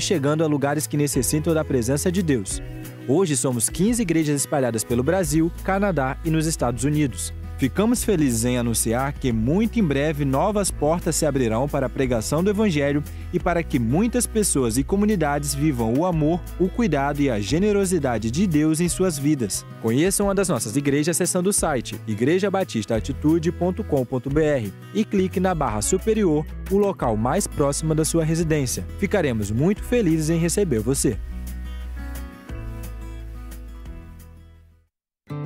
chegando a lugares que necessitam da presença de Deus. Hoje somos 15 igrejas espalhadas pelo Brasil, Canadá e nos Estados Unidos. Ficamos felizes em anunciar que muito em breve novas portas se abrirão para a pregação do Evangelho e para que muitas pessoas e comunidades vivam o amor, o cuidado e a generosidade de Deus em suas vidas. Conheça uma das nossas igrejas acessando o site igrejabatistaatitude.com.br e clique na barra superior, o local mais próximo da sua residência. Ficaremos muito felizes em receber você.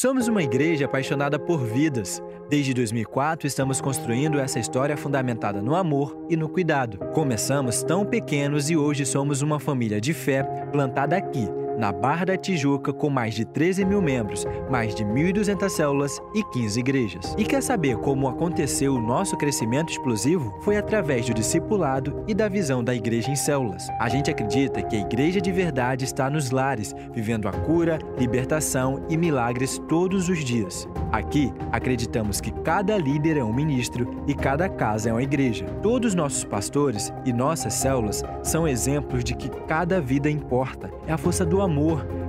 Somos uma igreja apaixonada por vidas. Desde 2004 estamos construindo essa história fundamentada no amor e no cuidado. Começamos tão pequenos e hoje somos uma família de fé plantada aqui, na Barra da Tijuca, com mais de 13 mil membros, mais de 1.200 células e 15 igrejas. E quer saber como aconteceu o nosso crescimento explosivo? Foi através do discipulado e da visão da igreja em células. A gente acredita que a igreja de verdade está nos lares, vivendo a cura, libertação e milagres todos os dias. Aqui, acreditamos que cada líder é um ministro e cada casa é uma igreja. Todos nossos pastores e nossas células são exemplos de que cada vida importa. É a força do amor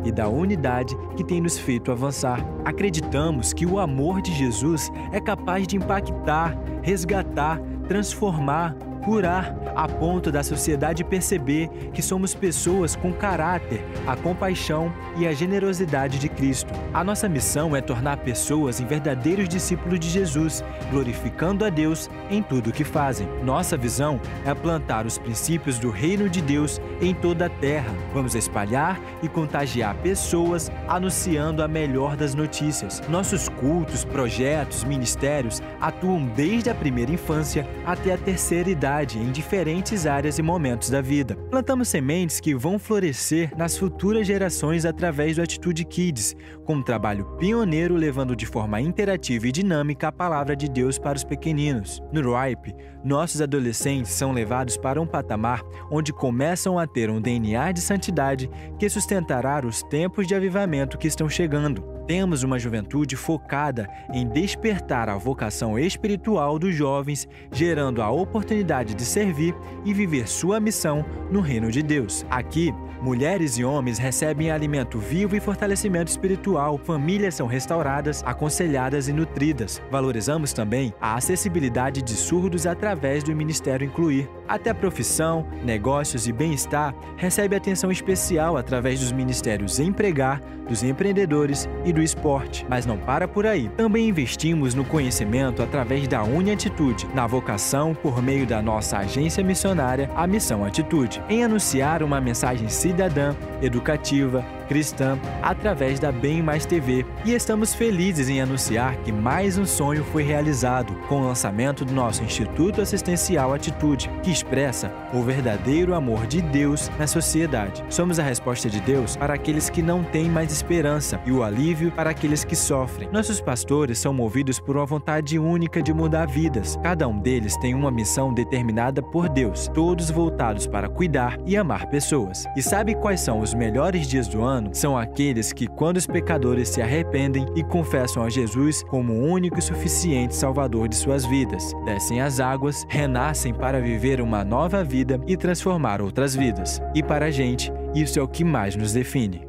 e da unidade que tem nos feito avançar. Acreditamos que o amor de Jesus é capaz de impactar, resgatar, transformar, curar, a ponto da sociedade perceber que somos pessoas com caráter, a compaixão e a generosidade de Cristo. A nossa missão é tornar pessoas em verdadeiros discípulos de Jesus, glorificando a Deus em tudo o que fazem. Nossa visão é plantar os princípios do reino de Deus em toda a terra. Vamos espalhar e contagiar pessoas anunciando a melhor das notícias. Nossos cultos, projetos, ministérios atuam desde a primeira infância até a terceira idade em diferentes áreas e momentos da vida. Plantamos sementes que vão florescer nas futuras gerações através do Atitude Kids, com um trabalho pioneiro levando de forma interativa e dinâmica a palavra de Deus para os pequeninos. No RIPE, nossos adolescentes são levados para um patamar onde começam a ter um DNA de santidade que sustentará os tempos de avivamento que estão chegando. Temos uma juventude focada em despertar a vocação espiritual dos jovens, gerando a oportunidade de servir e viver sua missão no reino de Deus. Aqui, mulheres e homens recebem alimento vivo e fortalecimento espiritual, famílias são restauradas, aconselhadas e nutridas. Valorizamos também a acessibilidade de surdos através do Ministério Incluir. Até profissão, negócios e bem-estar recebe atenção especial através dos ministérios Empregar, dos empreendedores e do do esporte. Mas não para por aí. Também investimos no conhecimento através da Uniatitude, na vocação por meio da nossa agência missionária, a Missão Atitude, em anunciar uma mensagem cidadã, educativa, cristã através da Bem Mais TV e estamos felizes em anunciar que mais um sonho foi realizado com o lançamento do nosso Instituto Assistencial Atitude, que expressa o verdadeiro amor de Deus na sociedade. Somos a resposta de Deus para aqueles que não têm mais esperança e o alívio para aqueles que sofrem. Nossos pastores são movidos por uma vontade única de mudar vidas. Cada um deles tem uma missão determinada por Deus, todos voltados para cuidar e amar pessoas. E sabe quais são os melhores dias do ano? são aqueles que, quando os pecadores se arrependem e confessam a Jesus como o único e suficiente Salvador de suas vidas, descem as águas, renascem para viver uma nova vida e transformar outras vidas. E para a gente, isso é o que mais nos define.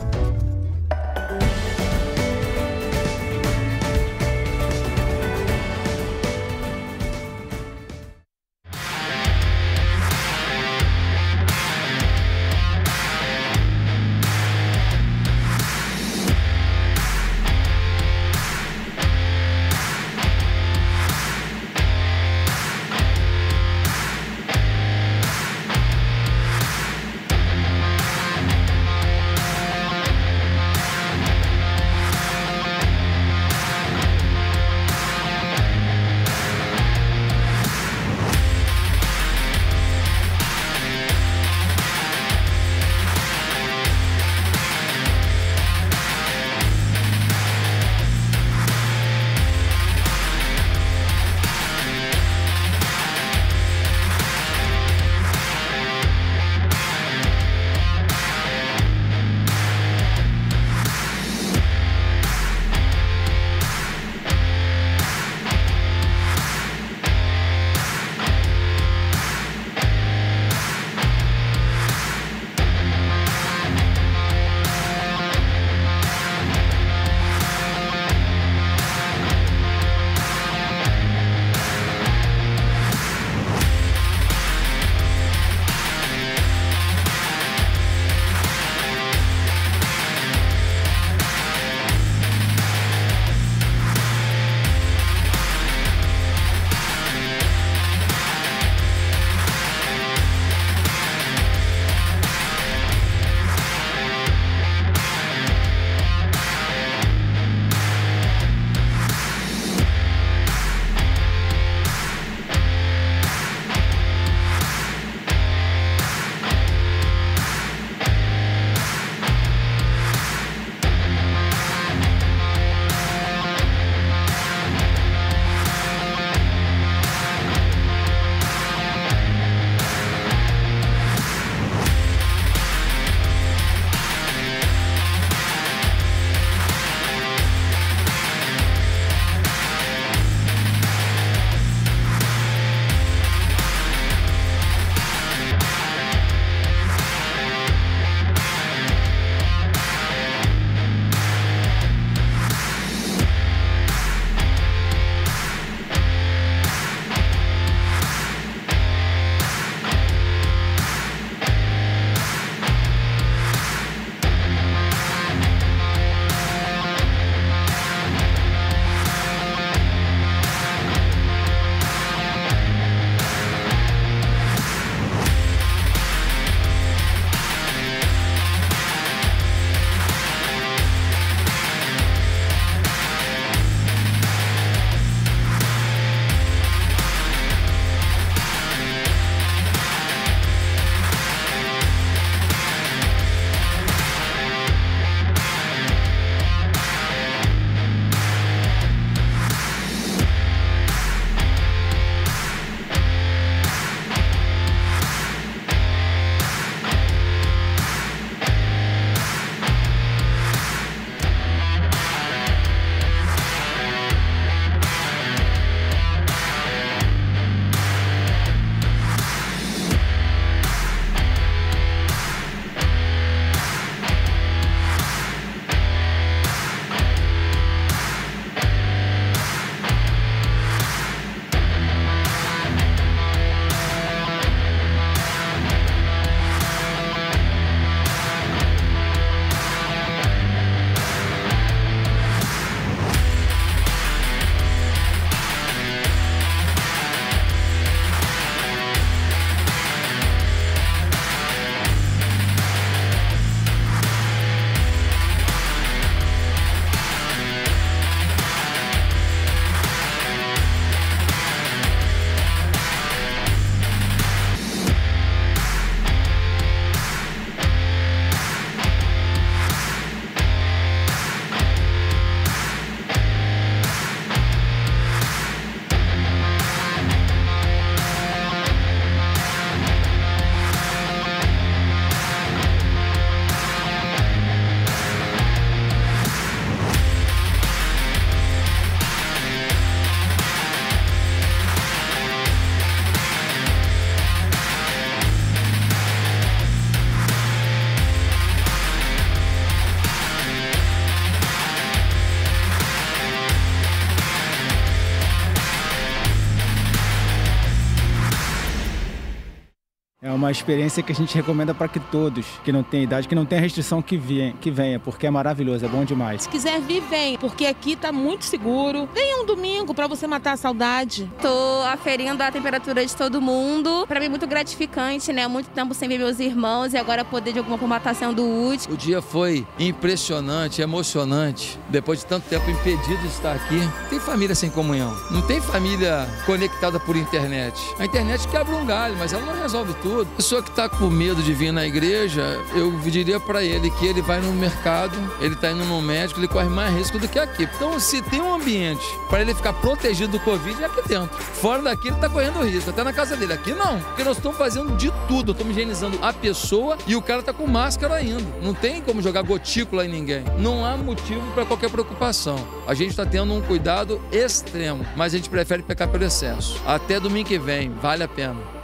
Uma experiência que a gente recomenda para que todos que não têm idade, que não tem restrição, que, venha, que venha, porque é maravilhoso, é bom demais. Se quiser vir, vem, porque aqui tá muito seguro. Venha um domingo para você matar a saudade. Tô aferindo a temperatura de todo mundo. Para mim, muito gratificante, né? Muito tempo sem ver meus irmãos e agora poder de alguma forma estar sendo útil. O dia foi impressionante, emocionante. Depois de tanto tempo impedido de estar aqui, tem família sem comunhão. Não tem família conectada por internet. A internet quebra um galho, mas ela não resolve tudo. Pessoa que está com medo de vir na igreja, eu diria para ele que ele vai no mercado, ele está indo no médico, ele corre mais risco do que aqui. Então, se tem um ambiente para ele ficar protegido do Covid, é aqui dentro. Fora daqui, ele está correndo risco, até na casa dele. Aqui não, porque nós estamos fazendo de tudo. Estamos higienizando a pessoa e o cara está com máscara ainda. Não tem como jogar gotícula em ninguém. Não há motivo para qualquer preocupação. A gente está tendo um cuidado extremo, mas a gente prefere pecar pelo excesso. Até domingo que vem, vale a pena.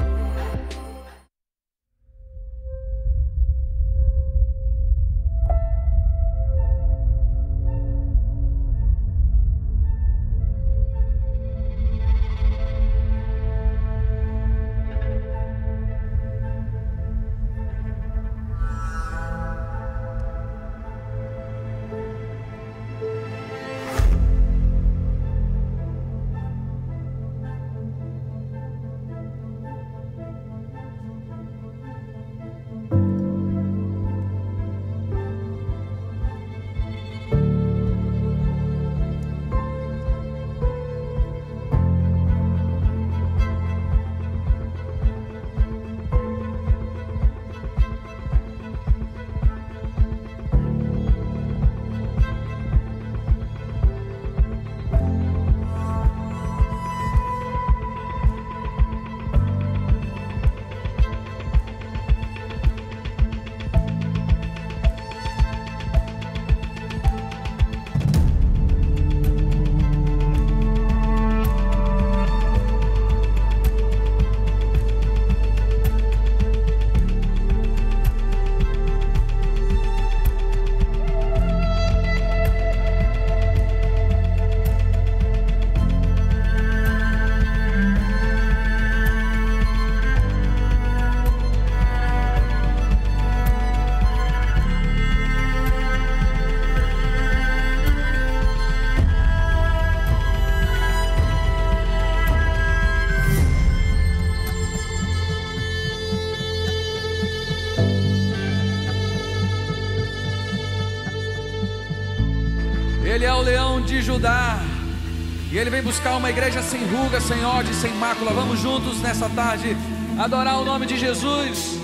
Vem buscar uma igreja sem ruga, sem ódio, sem mácula. Vamos juntos nessa tarde adorar o nome de Jesus.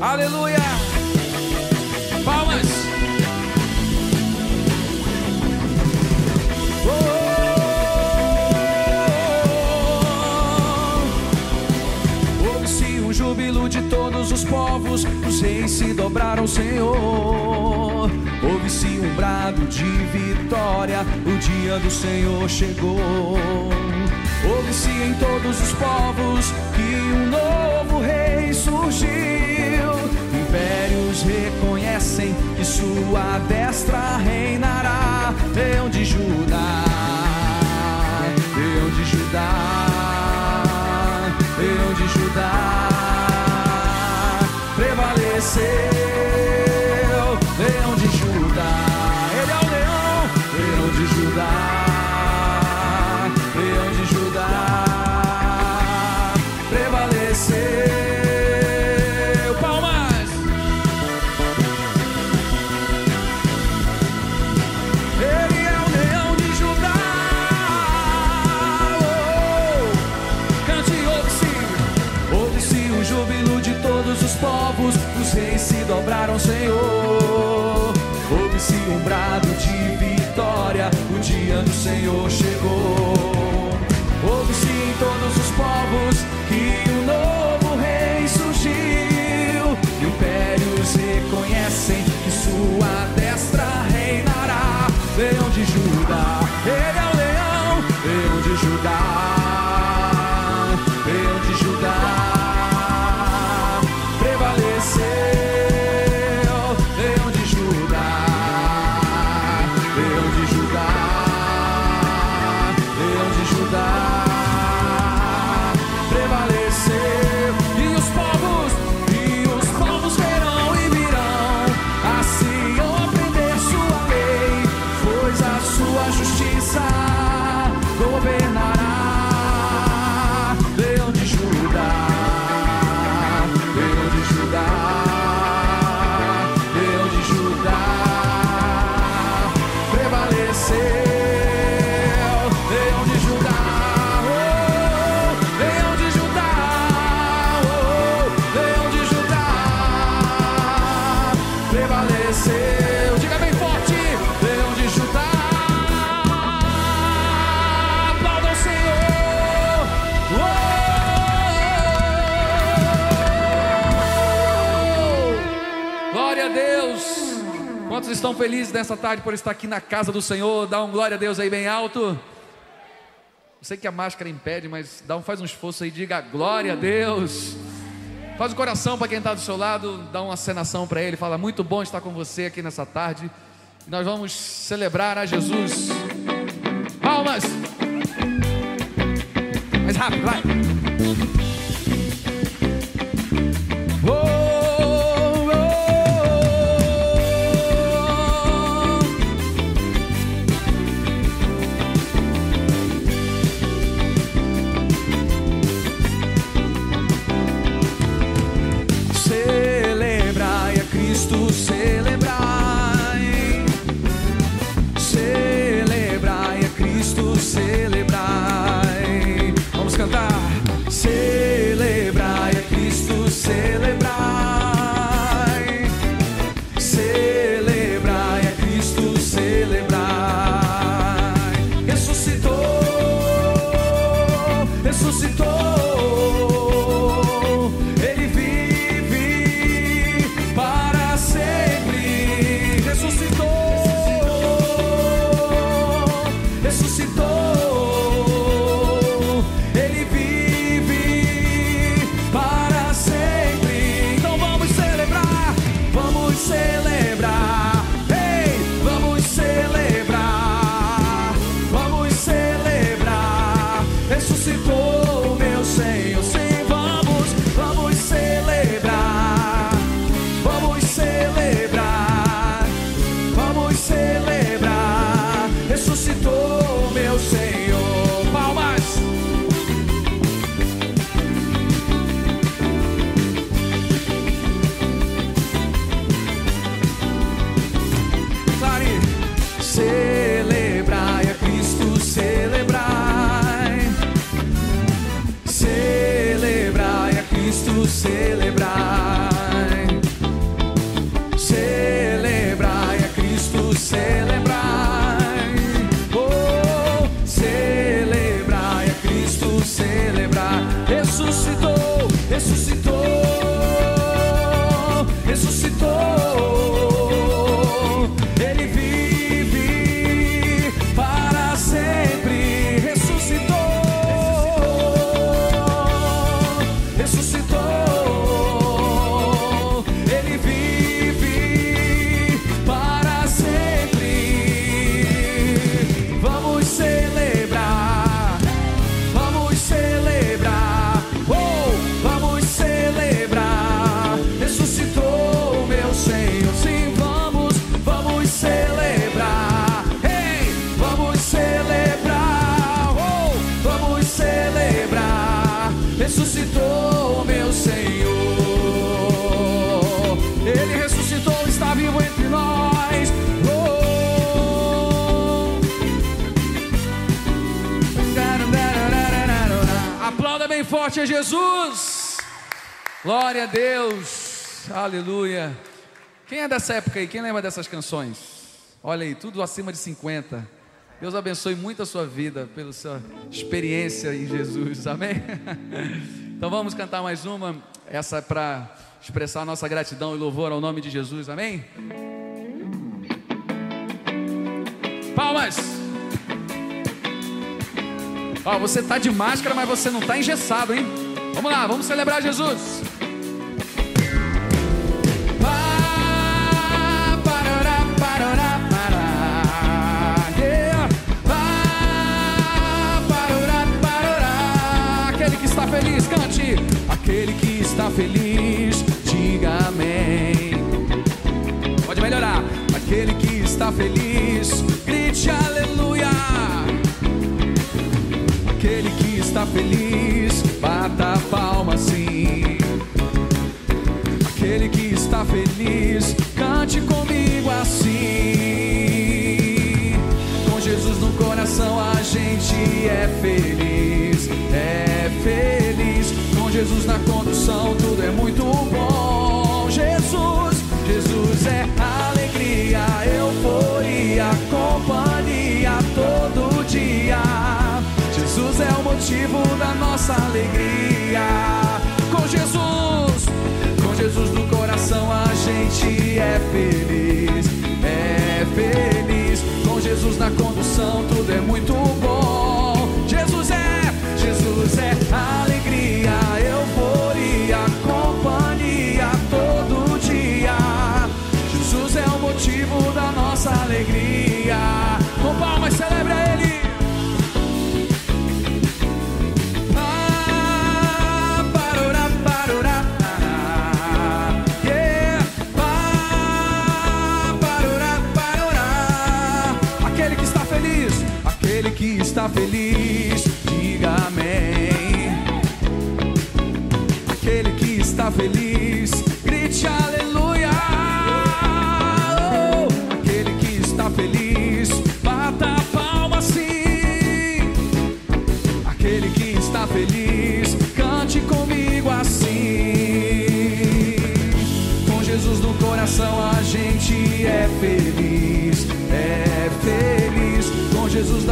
Aleluia! Palmas! Um júbilo de todos os povos, os reis se dobraram, Senhor. Brado de vitória, o dia do Senhor chegou. Ouve-se em todos os povos que um novo rei surgiu. Impérios reconhecem que sua destra reinará. Leão de Judá, leão de Judá, leão de Judá, prevalecer. Senhor. Ouve-se um brado de vitória, o dia do Senhor chegou. Estão felizes nessa tarde por estar aqui na casa do Senhor? Dá um glória a Deus aí bem alto. Sei que a máscara impede, mas dá um, faz um esforço aí, diga glória a Deus. Faz o um coração para quem está do seu lado, dá uma acenação para ele, fala muito bom estar com você aqui nessa tarde. Nós vamos celebrar a Jesus. Palmas! Mais rápido, vai! Forte a Jesus. Glória a Deus. Aleluia. Quem é dessa época aí? Quem lembra dessas canções? Olha aí, tudo acima de 50. Deus abençoe muito a sua vida pela sua experiência em Jesus. Amém? Então vamos cantar mais uma. Essa é para expressar nossa gratidão e louvor ao nome de Jesus. Amém? Palmas. Ó, você está de máscara, mas você não está engessado, hein? Vamos lá, vamos celebrar Jesus. Aquele que está feliz, cante. Aquele que está feliz, diga amém. Pode melhorar. Aquele que está feliz, grite aleluia bata a palma sim. Aquele que está feliz, cante comigo assim. Com Jesus no coração a gente é feliz, é feliz. Com Jesus na condução tudo é muito bom. Jesus, Jesus é alegria, euforia, companhia todo dia. Jesus é o motivo da nossa alegria. Com Jesus, com Jesus no coração a gente é feliz. É Jesus na condução, tudo é muito bom. Jesus é, Jesus é alegria, euforia, companhia todo dia. Jesus é o motivo da nossa alegria. Com palmas, está feliz, diga amém. Aquele que está feliz, grite aleluia.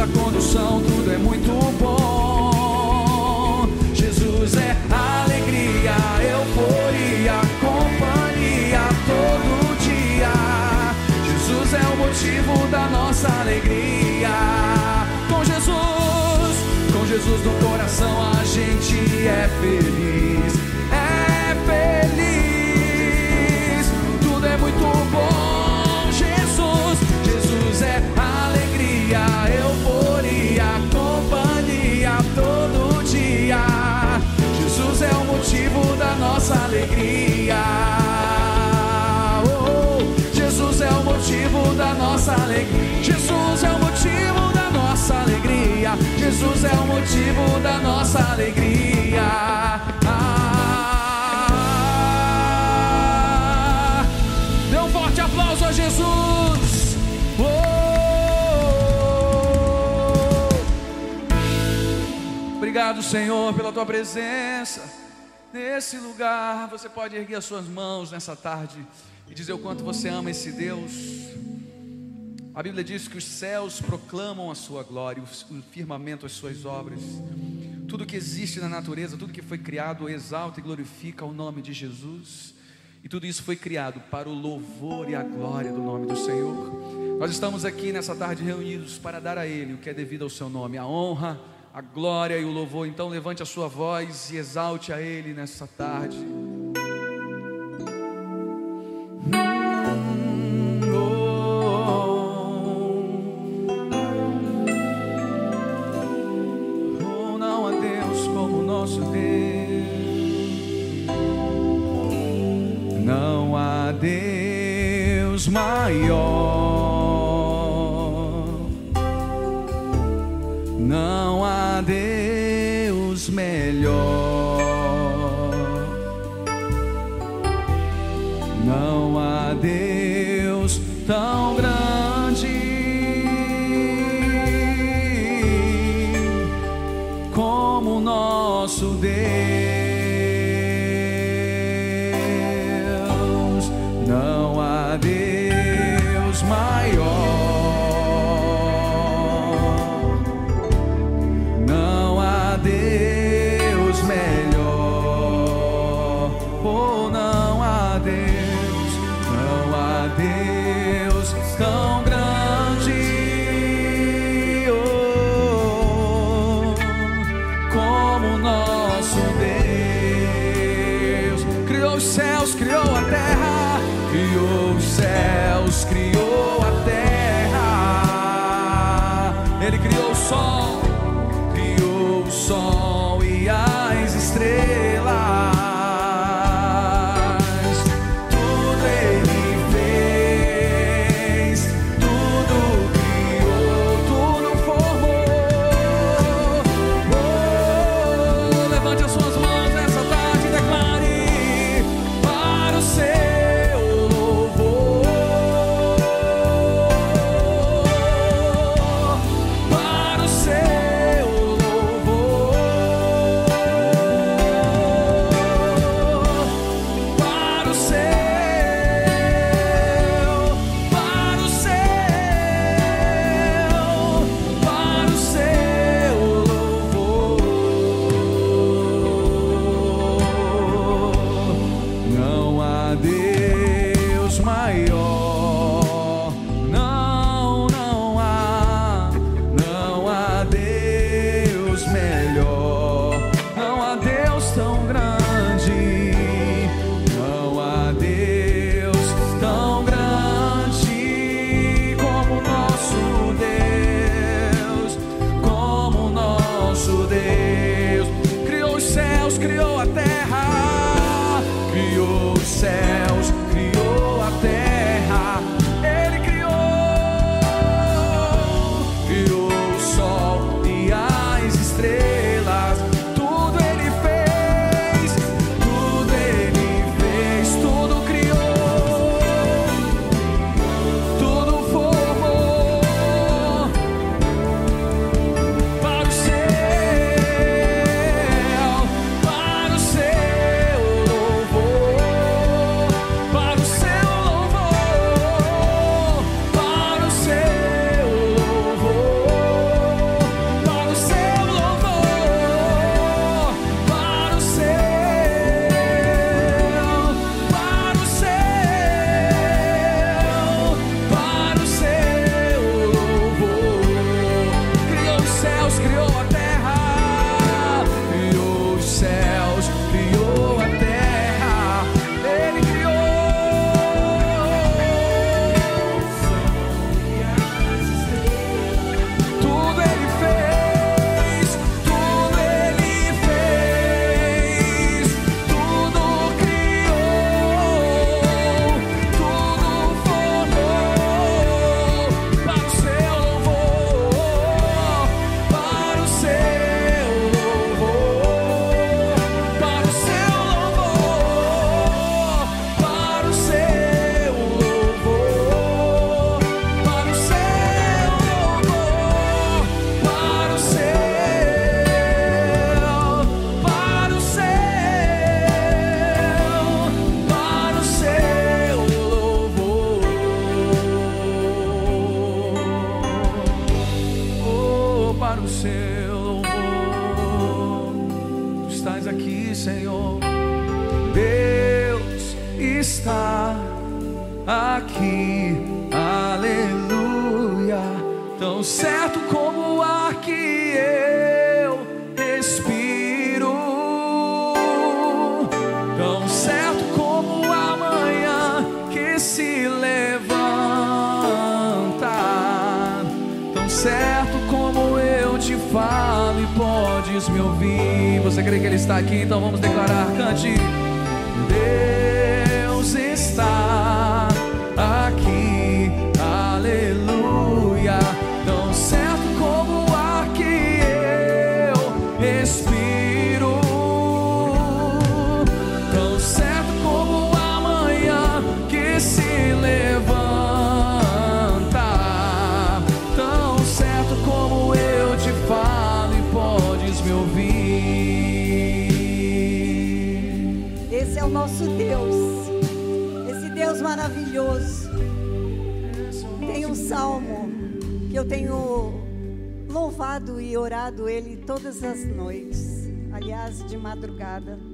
Na condução tudo é muito bom. Jesus é alegria, euforia, companhia todo dia. Jesus é o motivo da nossa alegria. Com Jesus, com Jesus no coração a gente é feliz, motivo da nossa alegria. Oh, Jesus é o motivo da nossa alegria. Jesus é o motivo da nossa alegria. Jesus é o motivo da nossa alegria. Ah, dê um forte aplauso a Jesus. Oh. Obrigado, Senhor, pela tua presença nesse lugar. Você pode erguer as suas mãos nessa tarde e dizer o quanto você ama esse Deus. A Bíblia diz que os céus proclamam a sua glória, o firmamento as suas obras. Tudo que existe na natureza, tudo que foi criado, exalta e glorifica o nome de Jesus. E tudo isso foi criado para o louvor e a glória do nome do Senhor. Nós estamos aqui nessa tarde reunidos para dar a Ele o que é devido ao seu nome, a honra, a glória e o louvor. Então levante a sua voz e exalte a Ele nessa tarde. Maior.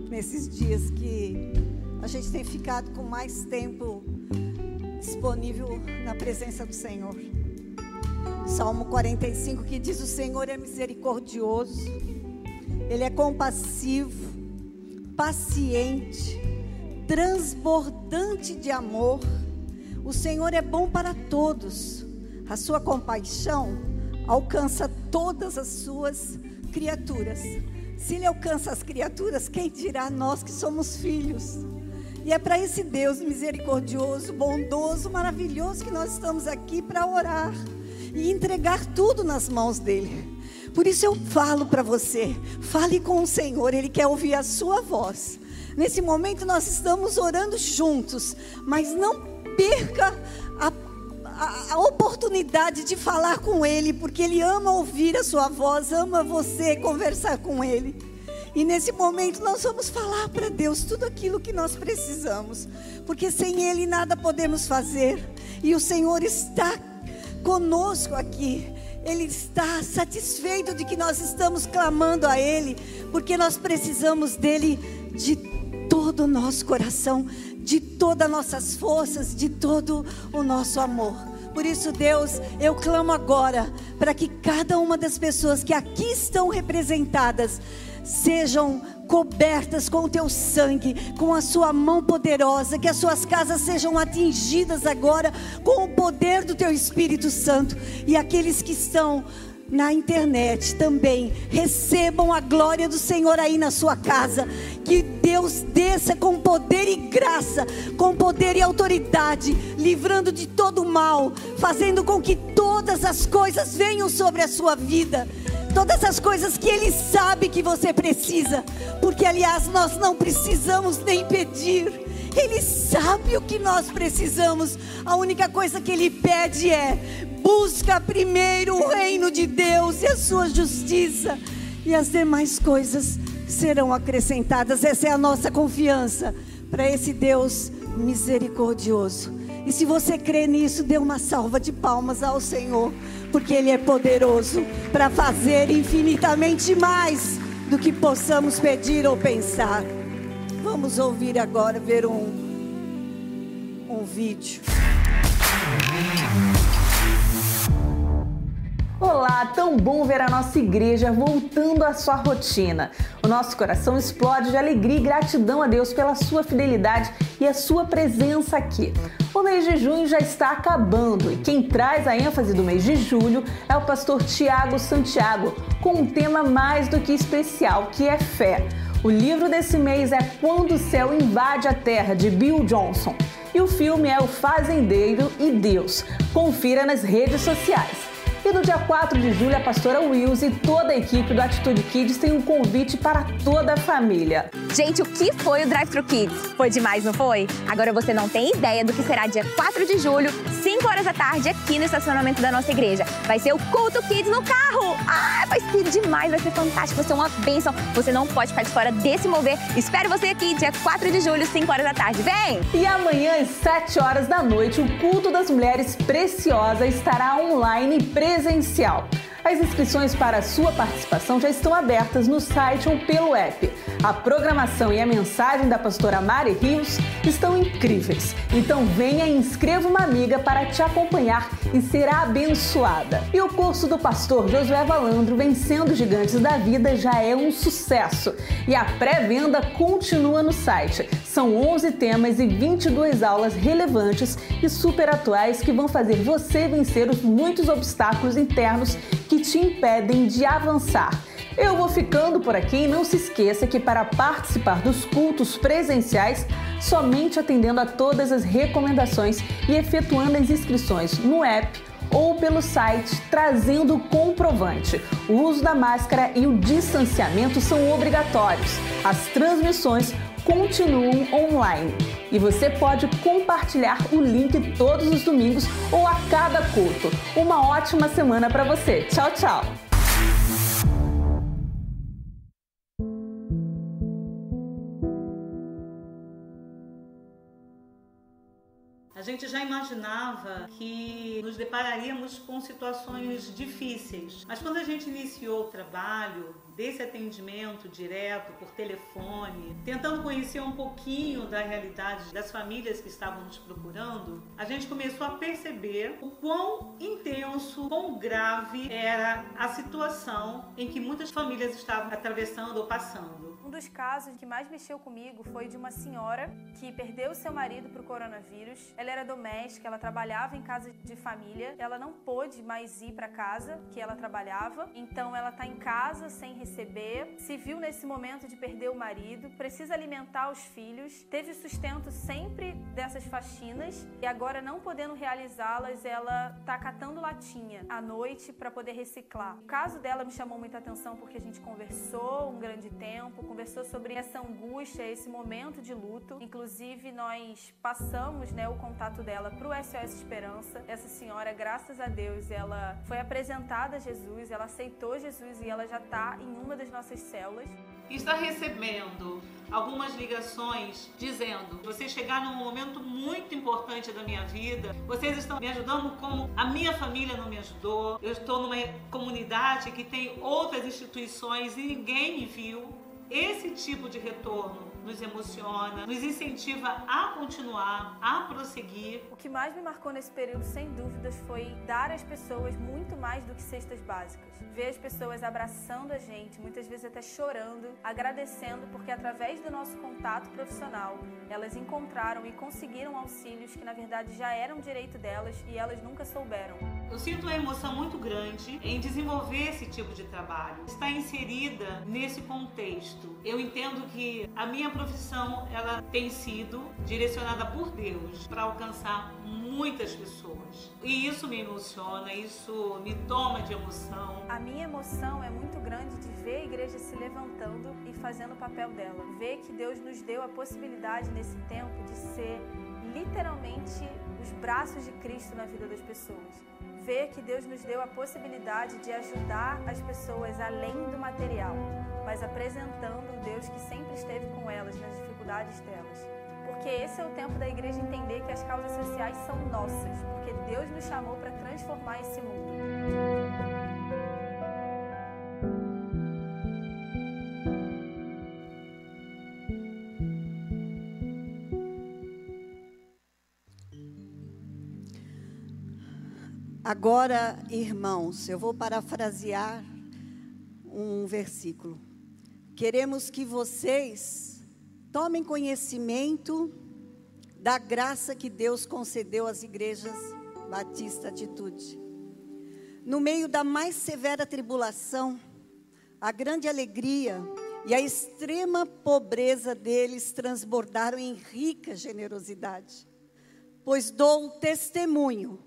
Nesses dias que a gente tem ficado com mais tempo disponível na presença do Senhor. Salmo 45 que diz: O Senhor é misericordioso, Ele é compassivo, paciente, transbordante de amor. O Senhor é bom para todos. A sua compaixão alcança todas as suas criaturas. Se Ele alcança as criaturas, quem dirá nós que somos filhos? E é para esse Deus misericordioso, bondoso, maravilhoso que nós estamos aqui para orar e entregar tudo nas mãos dele. Por isso eu falo para você, fale com o Senhor, Ele quer ouvir a sua voz. Nesse momento nós estamos orando juntos, mas não perca a, oportunidade de falar com Ele, porque Ele ama ouvir a sua voz, ama você conversar com Ele. E nesse momento nós vamos falar para Deus tudo aquilo que nós precisamos, porque sem Ele nada podemos fazer. E o Senhor está conosco aqui. Ele está satisfeito de que nós estamos clamando a Ele, porque nós precisamos dele de todo o nosso coração, de todas as nossas forças, de todo o nosso amor. Por isso, Deus, eu clamo agora para que cada uma das pessoas que aqui estão representadas sejam cobertas com o teu sangue, com a sua mão poderosa, que as suas casas sejam atingidas agora com o poder do teu Espírito Santo. E aqueles que estão na internet também. Recebam a glória do Senhor aí na sua casa. Que Deus desça com poder e graça, com poder e autoridade, livrando de todo mal, fazendo com que todas as coisas venham sobre a sua vida. Todas as coisas que Ele sabe que você precisa, porque aliás nós não precisamos nem pedir, Ele sabe o que nós precisamos, a única coisa que Ele pede é: busca primeiro o reino de Deus e a sua justiça, e as demais coisas serão acrescentadas, essa é a nossa confiança para esse Deus misericordioso. E se você crê nisso, dê uma salva de palmas ao Senhor, porque Ele é poderoso para fazer infinitamente mais do que possamos pedir ou pensar. Vamos ouvir agora, ver um, um vídeo. Olá, tão bom ver a nossa igreja voltando à sua rotina. O nosso coração explode de alegria e gratidão a Deus pela sua fidelidade e a sua presença aqui. O mês de junho já está acabando e quem traz a ênfase do mês de julho é o pastor Tiago Santiago, com um tema mais do que especial, que é fé. O livro desse mês é Quando o Céu Invade a Terra, de Bill Johnson. E o filme é O Fazendeiro e Deus. Confira nas redes sociais. E no dia 4 de julho, a pastora Wills e toda a equipe do Atitude Kids tem um convite para toda a família. Gente, o que foi o Drive Thru Kids? Foi demais, não foi? Agora você não tem ideia do que será dia 4 de julho, 5 horas da tarde, aqui no estacionamento da nossa igreja. Vai ser o Culto Kids no carro! Ah, vai ser demais, vai ser fantástico, vai ser uma bênção. Você não pode ficar de fora desse mover. Espero você aqui, dia 4 de julho, 5 horas da tarde. Vem! E amanhã, às 7 horas da noite, o Culto das Mulheres Preciosa estará online e presencial. As inscrições para a sua participação já estão abertas no site ou pelo app. A programação e a mensagem da pastora Mari Rios estão incríveis. Então venha e inscreva uma amiga para te acompanhar e ser abençoada. E o curso do pastor Josué Valandro, Vencendo Gigantes da Vida, já é um sucesso. E a pré-venda continua no site. São 11 temas e 22 aulas relevantes e super atuais que vão fazer você vencer os muitos obstáculos internos que te impedem de avançar. Eu vou ficando por aqui e não se esqueça que para participar dos cultos presenciais, somente atendendo a todas as recomendações e efetuando as inscrições no app ou pelo site trazendo o comprovante. O uso da máscara e o distanciamento são obrigatórios. As transmissões continuam online. E você pode compartilhar o link todos os domingos ou a cada culto. Uma ótima semana para você. Tchau, tchau. A gente já imaginava que nos depararíamos com situações difíceis, mas quando a gente iniciou o trabalho desse atendimento direto por telefone, tentando conhecer um pouquinho da realidade das famílias que estavam nos procurando, a gente começou a perceber o quão intenso, quão grave era a situação em que muitas famílias estavam atravessando ou passando. Um dos casos que mais mexeu comigo foi de uma senhora que perdeu seu marido para o coronavírus. Ela era doméstica, ela trabalhava em casa de família. Ela não pôde mais ir para casa que ela trabalhava, então ela está em casa sem receber. Se viu nesse momento de perder o marido, precisa alimentar os filhos. Teve sustento sempre dessas faxinas e agora não podendo realizá-las, ela está catando latinha à noite para poder reciclar. O caso dela me chamou muita atenção porque a gente conversou um grande tempo, conversou sobre essa angústia, esse momento de luto. Inclusive, nós passamos né, o contato dela para o SOS Esperança. Essa senhora, graças a Deus, ela foi apresentada a Jesus, ela aceitou Jesus e ela já está em uma das nossas células. Está recebendo algumas ligações dizendo: vocês chegaram num momento muito importante da minha vida, vocês estão me ajudando como a minha família não me ajudou. Eu estou numa comunidade que tem outras instituições e ninguém me viu. Esse tipo de retorno nos emociona, nos incentiva a continuar, a prosseguir. O que mais me marcou nesse período, sem dúvidas, foi dar às pessoas muito mais do que cestas básicas. Ver as pessoas abraçando a gente, muitas vezes até chorando, agradecendo, porque através do nosso contato profissional, elas encontraram e conseguiram auxílios que na verdade já eram direito delas e elas nunca souberam. Eu sinto uma emoção muito grande em desenvolver esse tipo de trabalho, estar inserida nesse contexto. Eu entendo que a minha profissão ela tem sido direcionada por Deus para alcançar muitas pessoas. E isso me emociona, isso me toma de emoção. A minha emoção é muito grande de ver a igreja se levantando e fazendo o papel dela. Ver que Deus nos deu a possibilidade nesse tempo de ser literalmente os braços de Cristo na vida das pessoas. Ver que Deus nos deu a possibilidade de ajudar as pessoas além do material, mas apresentando um Deus que sempre esteve com elas nas dificuldades delas. Porque esse é o tempo da igreja entender que as causas sociais são nossas, porque Deus nos chamou para transformar esse mundo. Agora, irmãos, eu vou parafrasear um versículo. Queremos que vocês tomem conhecimento da graça que Deus concedeu às igrejas Batista Atitude. No meio da mais severa tribulação, a grande alegria e a extrema pobreza deles transbordaram em rica generosidade, pois dou testemunho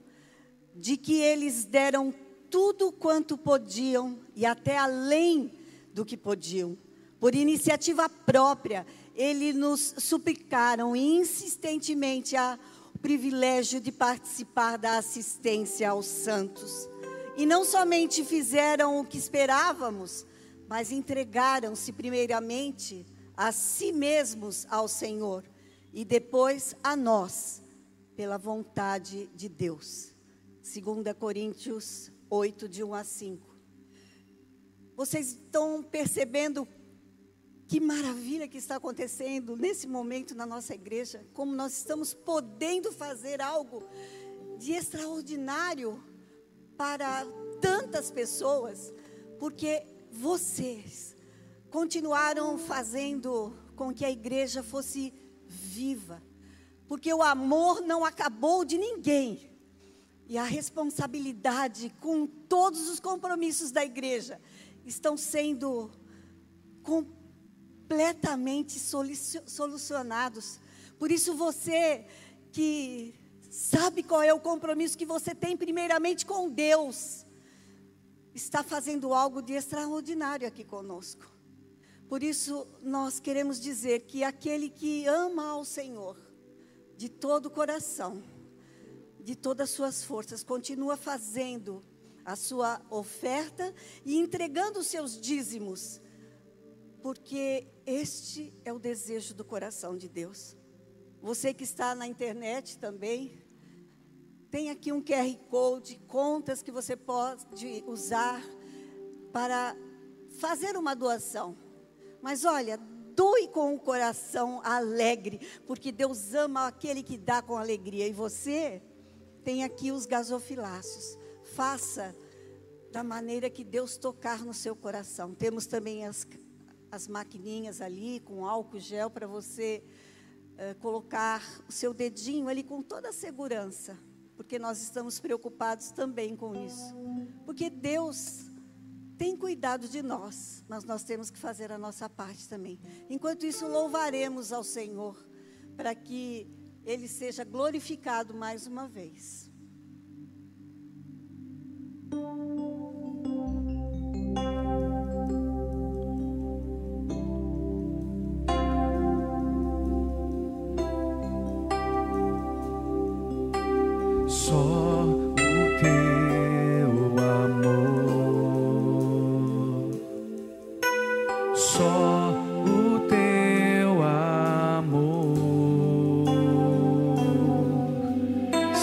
de que eles deram tudo quanto podiam e até além do que podiam. Por iniciativa própria, eles nos suplicaram insistentemente a, privilégio de participar da assistência aos santos. E não somente fizeram o que esperávamos, mas entregaram-se primeiramente a si mesmos ao Senhor e depois a nós, pela vontade de Deus. 2 Coríntios 8, de 1 a 5. Vocês estão percebendo que maravilha que está acontecendo nesse momento na nossa igreja? Como nós estamos podendo fazer algo de extraordinário para tantas pessoas, porque vocês continuaram fazendo com que a igreja fosse viva, porque o amor não acabou de ninguém. E a responsabilidade com todos os compromissos da igreja estão sendo completamente solucionados. Por isso você que sabe qual é o compromisso que você tem primeiramente com Deus, está fazendo algo de extraordinário aqui conosco. Por isso nós queremos dizer que aquele que ama ao Senhor de todo o coração, de todas as suas forças, continua fazendo a sua oferta e entregando os seus dízimos, porque este é o desejo do coração de Deus. Você que está na internet também, tem aqui um QR Code, contas que você pode usar para fazer uma doação. Mas olha, doe com o coração alegre, porque Deus ama aquele que dá com alegria. E você tem aqui os gasofiláceos. Faça da maneira que Deus tocar no seu coração. Temos também as, as maquininhas ali com álcool gel para você uh, colocar o seu dedinho ali com toda a segurança, porque nós estamos preocupados também com isso. Porque Deus tem cuidado de nós, mas nós temos que fazer a nossa parte também. Enquanto isso, louvaremos ao Senhor para que Ele seja glorificado mais uma vez.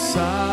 passar.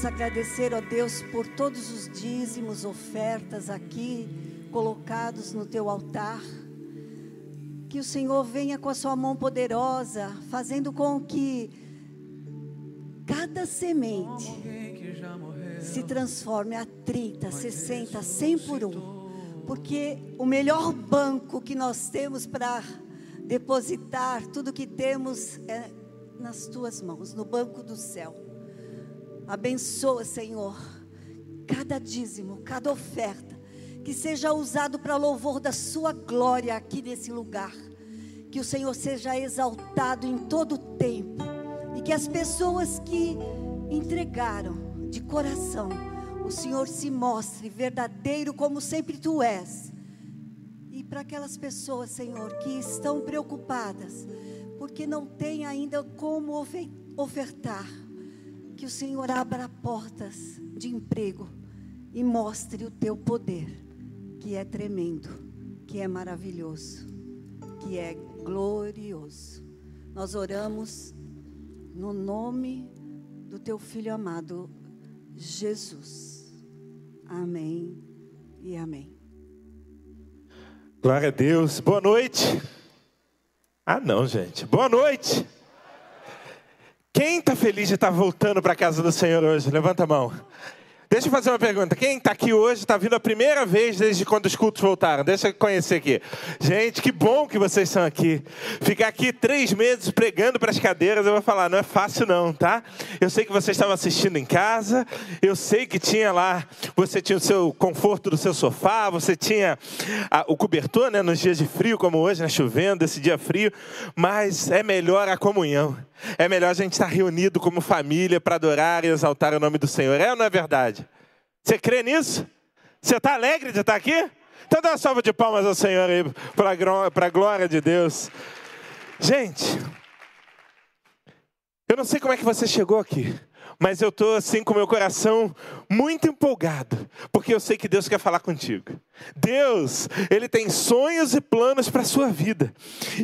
Queremos agradecer, ó Deus, por todos os dízimos, ofertas aqui colocados no teu altar. Que o Senhor venha com a sua mão poderosa, fazendo com que cada semente se transforme a 30, 60, 100 por um. Porque o melhor banco que nós temos para depositar tudo que temos é nas tuas mãos, no banco do céu. Abençoa, Senhor, cada dízimo, cada oferta, que seja usado para louvor da Sua glória aqui nesse lugar. Que o Senhor seja exaltado em todo o tempo. E que as pessoas que entregaram de coração, o Senhor se mostre verdadeiro como sempre tu és. E para aquelas pessoas, Senhor, que estão preocupadas, porque não têm ainda como ofertar, que o Senhor abra portas de emprego e mostre o teu poder, que é tremendo, que é maravilhoso, que é glorioso. Nós oramos no nome do teu filho amado, Jesus. Amém e amém. Glória a Deus. Boa noite. Ah, não, gente. Boa noite. Quem está feliz de estar tá voltando para a casa do Senhor hoje? Levanta a mão. Deixa eu fazer uma pergunta. Quem está aqui hoje está vindo a primeira vez desde quando os cultos voltaram? Deixa eu conhecer aqui. Gente, que bom que vocês estão aqui. Ficar aqui três meses pregando para as cadeiras, eu vou falar, não é fácil não, tá? Eu sei que vocês estavam assistindo em casa, eu sei que tinha lá, você tinha o seu conforto do seu sofá, você tinha a, o cobertor, né, nos dias de frio, como hoje, né, chovendo, esse dia frio, mas é melhor a comunhão. É melhor a gente estar reunido como família para adorar e exaltar o nome do Senhor. É ou não é verdade? Você crê nisso? Você está alegre de estar aqui? Então dá uma salva de palmas ao Senhor aí, para a glória de Deus. Gente, eu não sei como é que você chegou aqui, mas eu estou assim com meu coração muito empolgado, porque eu sei que Deus quer falar contigo. Deus, Ele tem sonhos e planos para a sua vida,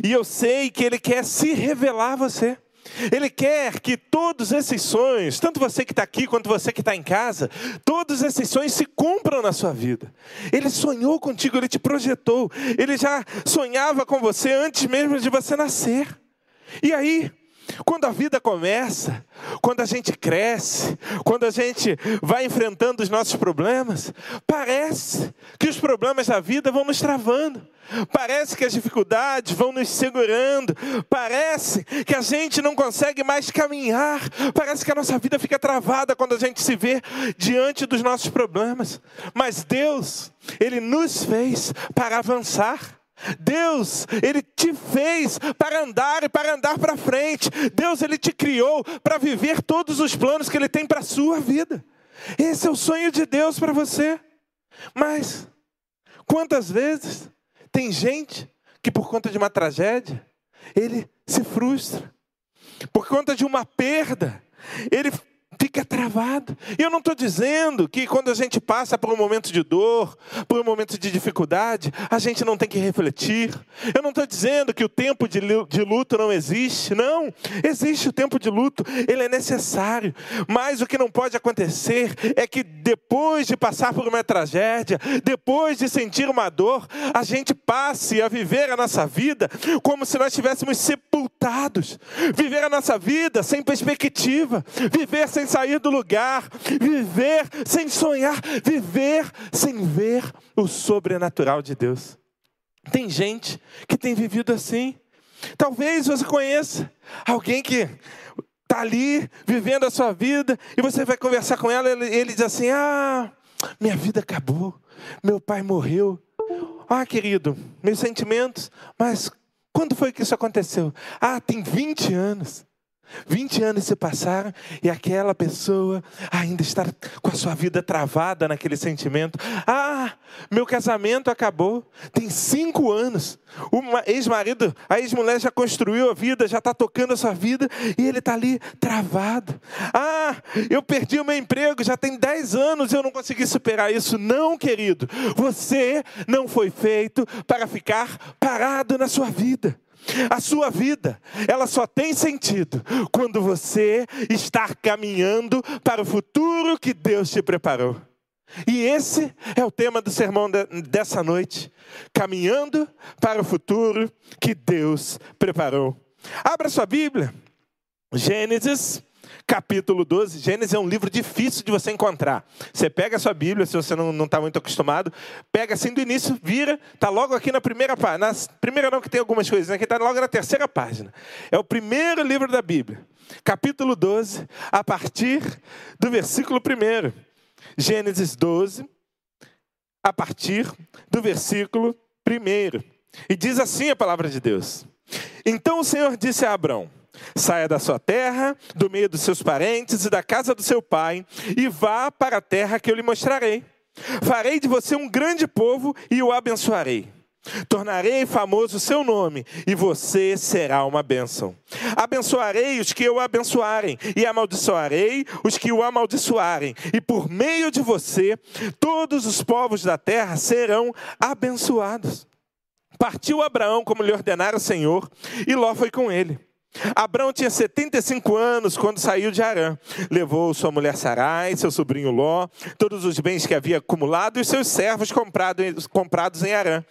e eu sei que Ele quer se revelar a você. Ele quer que todos esses sonhos, tanto você que está aqui quanto você que está em casa, todos esses sonhos se cumpram na sua vida. Ele sonhou contigo, ele te projetou, ele já sonhava com você antes mesmo de você nascer. E aí, quando a vida começa, quando a gente cresce, quando a gente vai enfrentando os nossos problemas, parece que os problemas da vida vão nos travando. Parece que as dificuldades vão nos segurando. Parece que a gente não consegue mais caminhar. Parece que a nossa vida fica travada quando a gente se vê diante dos nossos problemas. Mas Deus, Ele nos fez para avançar. Deus, Ele te fez para andar e para andar para frente. Deus, Ele te criou para viver todos os planos que Ele tem para a sua vida. Esse é o sonho de Deus para você. Mas, quantas vezes tem gente que, por conta de uma tragédia, ele se frustra. Por conta de uma perda, ele fica travado. E eu não estou dizendo que quando a gente passa por um momento de dor, por um momento de dificuldade, a gente não tem que refletir. Eu não estou dizendo que o tempo de luto não existe. Não, existe o tempo de luto, ele é necessário. Mas o que não pode acontecer é que depois de passar por uma tragédia, depois de sentir uma dor, a gente passe a viver a nossa vida como se nós estivéssemos sepultados. Viver a nossa vida sem perspectiva, viver sem sair do lugar, viver sem sonhar, viver sem ver o sobrenatural de Deus. Tem gente que tem vivido assim. Talvez você conheça alguém que está ali vivendo a sua vida e você vai conversar com ela e ele diz assim: Ah, minha vida acabou, meu pai morreu. Ah, querido, meus sentimentos, mas quando foi que isso aconteceu? Ah, tem 20 anos. 20 anos se passaram e aquela pessoa ainda está com a sua vida travada naquele sentimento. Ah, meu casamento acabou. Tem cinco anos. O ex-marido, a ex-mulher já construiu a vida, já está tocando a sua vida e ele está ali travado. Ah, eu perdi o meu emprego, já tem dez anos eu não consegui superar isso. Não, querido. Você não foi feito para ficar parado na sua vida. A sua vida, ela só tem sentido quando você está caminhando para o futuro que Deus te preparou. E esse é o tema do sermão dessa noite: caminhando para o futuro que Deus preparou. Abra sua Bíblia, Gênesis capítulo 12. Gênesis é um livro difícil de você encontrar. Você pega a sua Bíblia, se você não está muito acostumado, pega assim do início, vira, está logo aqui na primeira página. Na primeira não, que tem algumas coisas, aqui está logo na terceira página. É o primeiro livro da Bíblia. Capítulo 12, a partir do versículo 1. Gênesis 12, a partir do versículo 1. E diz assim a palavra de Deus. Então o Senhor disse a Abraão: Saia da sua terra, do meio dos seus parentes e da casa do seu pai, e vá para a terra que eu lhe mostrarei. Farei de você um grande povo e o abençoarei. Tornarei famoso o seu nome, e você será uma bênção. Abençoarei os que o abençoarem, e amaldiçoarei os que o amaldiçoarem, e por meio de você, todos os povos da terra serão abençoados. Partiu Abraão como lhe ordenara o Senhor, e Ló foi com ele. Abraão tinha 75 anos quando saiu de Arã. Levou sua mulher Sarai, seu sobrinho Ló, todos os bens que havia acumulado e seus servos comprados, comprados em Arã.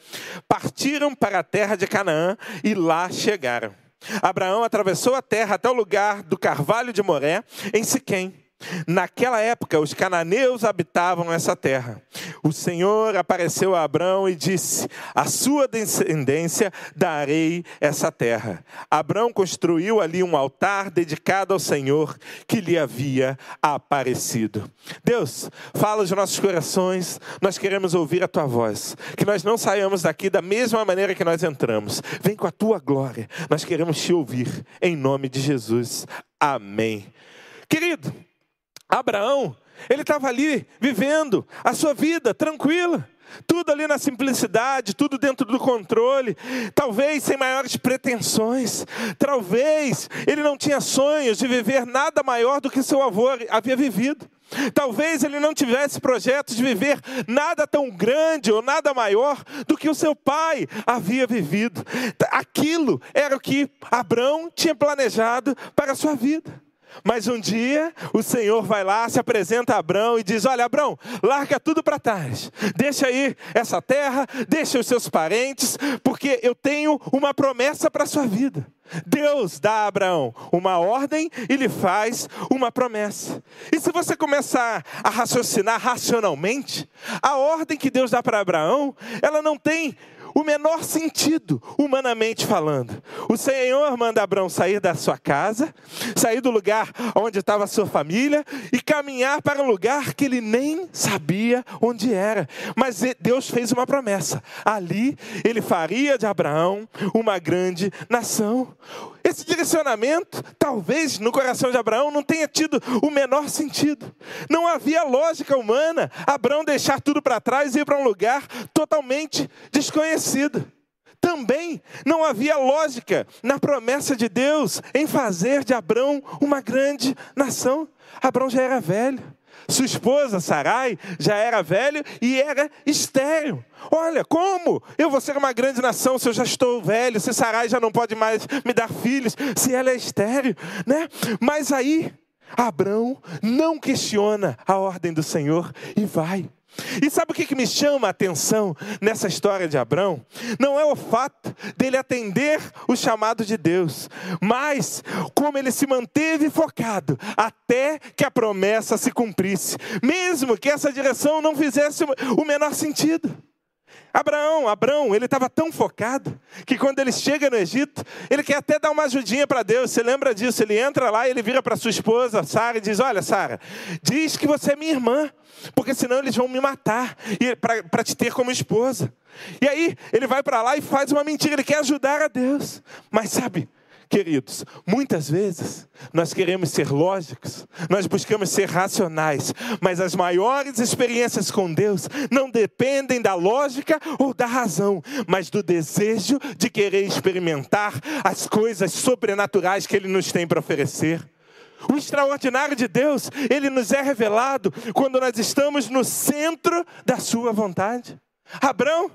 Partiram para a terra de Canaã e lá chegaram. Abraão atravessou a terra até o lugar do carvalho de Moré, em Siquém. Naquela época, os cananeus habitavam essa terra. O Senhor apareceu a Abrão e disse: A sua descendência darei essa terra. Abrão construiu ali um altar dedicado ao Senhor que lhe havia aparecido. Deus, fala aos nossos corações, nós queremos ouvir a tua voz. Que nós não saiamos daqui da mesma maneira que nós entramos. Vem com a tua glória, nós queremos te ouvir. Em nome de Jesus. Amém. Querido, Abraão, ele estava ali vivendo a sua vida tranquila. Tudo ali na simplicidade, tudo dentro do controle, talvez sem maiores pretensões, talvez ele não tinha sonhos de viver nada maior do que seu avô havia vivido. Talvez ele não tivesse projetos de viver nada tão grande ou nada maior do que o seu pai havia vivido. Aquilo era o que Abraão tinha planejado para a sua vida. Mas um dia o Senhor vai lá, se apresenta a Abraão e diz: Olha, Abraão, larga tudo para trás, deixa aí essa terra, deixa os seus parentes, porque eu tenho uma promessa para a sua vida. Deus dá a Abraão uma ordem e lhe faz uma promessa. E se você começar a raciocinar racionalmente, a ordem que Deus dá para Abraão, ela não tem o menor sentido, humanamente falando. O Senhor manda Abraão sair da sua casa, sair do lugar onde estava sua família e caminhar para um lugar que ele nem sabia onde era. Mas Deus fez uma promessa: ali ele faria de Abraão uma grande nação. Esse direcionamento, talvez no coração de Abraão, não tenha tido o menor sentido. Não havia lógica humana Abraão deixar tudo para trás e ir para um lugar totalmente desconhecido. Também não havia lógica na promessa de Deus em fazer de Abraão uma grande nação. Abraão já era velho. Sua esposa, Sarai, já era velho e era estéreo. Olha, como eu vou ser uma grande nação se eu já estou velho, se Sarai já não pode mais me dar filhos, se ela é estéreo, né? Mas aí, Abraão não questiona a ordem do Senhor e vai. E sabe o que, me chama a atenção nessa história de Abraão? Não é o fato dele atender o chamado de Deus, mas como ele se manteve focado até que a promessa se cumprisse, mesmo que essa direção não fizesse o menor sentido. Abraão, Abraão, ele estava tão focado que quando ele chega no Egito, ele quer até dar uma ajudinha para Deus. Você lembra disso? Ele entra lá e ele vira para sua esposa, Sara, e diz: Olha, Sara, diz que você é minha irmã, porque senão eles vão me matar para te ter como esposa. E aí ele vai para lá e faz uma mentira, ele quer ajudar a Deus. Mas sabe, queridos, muitas vezes nós queremos ser lógicos, nós buscamos ser racionais, mas as maiores experiências com Deus não dependem da lógica ou da razão, mas do desejo de querer experimentar as coisas sobrenaturais que Ele nos tem para oferecer. O extraordinário de Deus, ele nos é revelado quando nós estamos no centro da sua vontade. Abraão,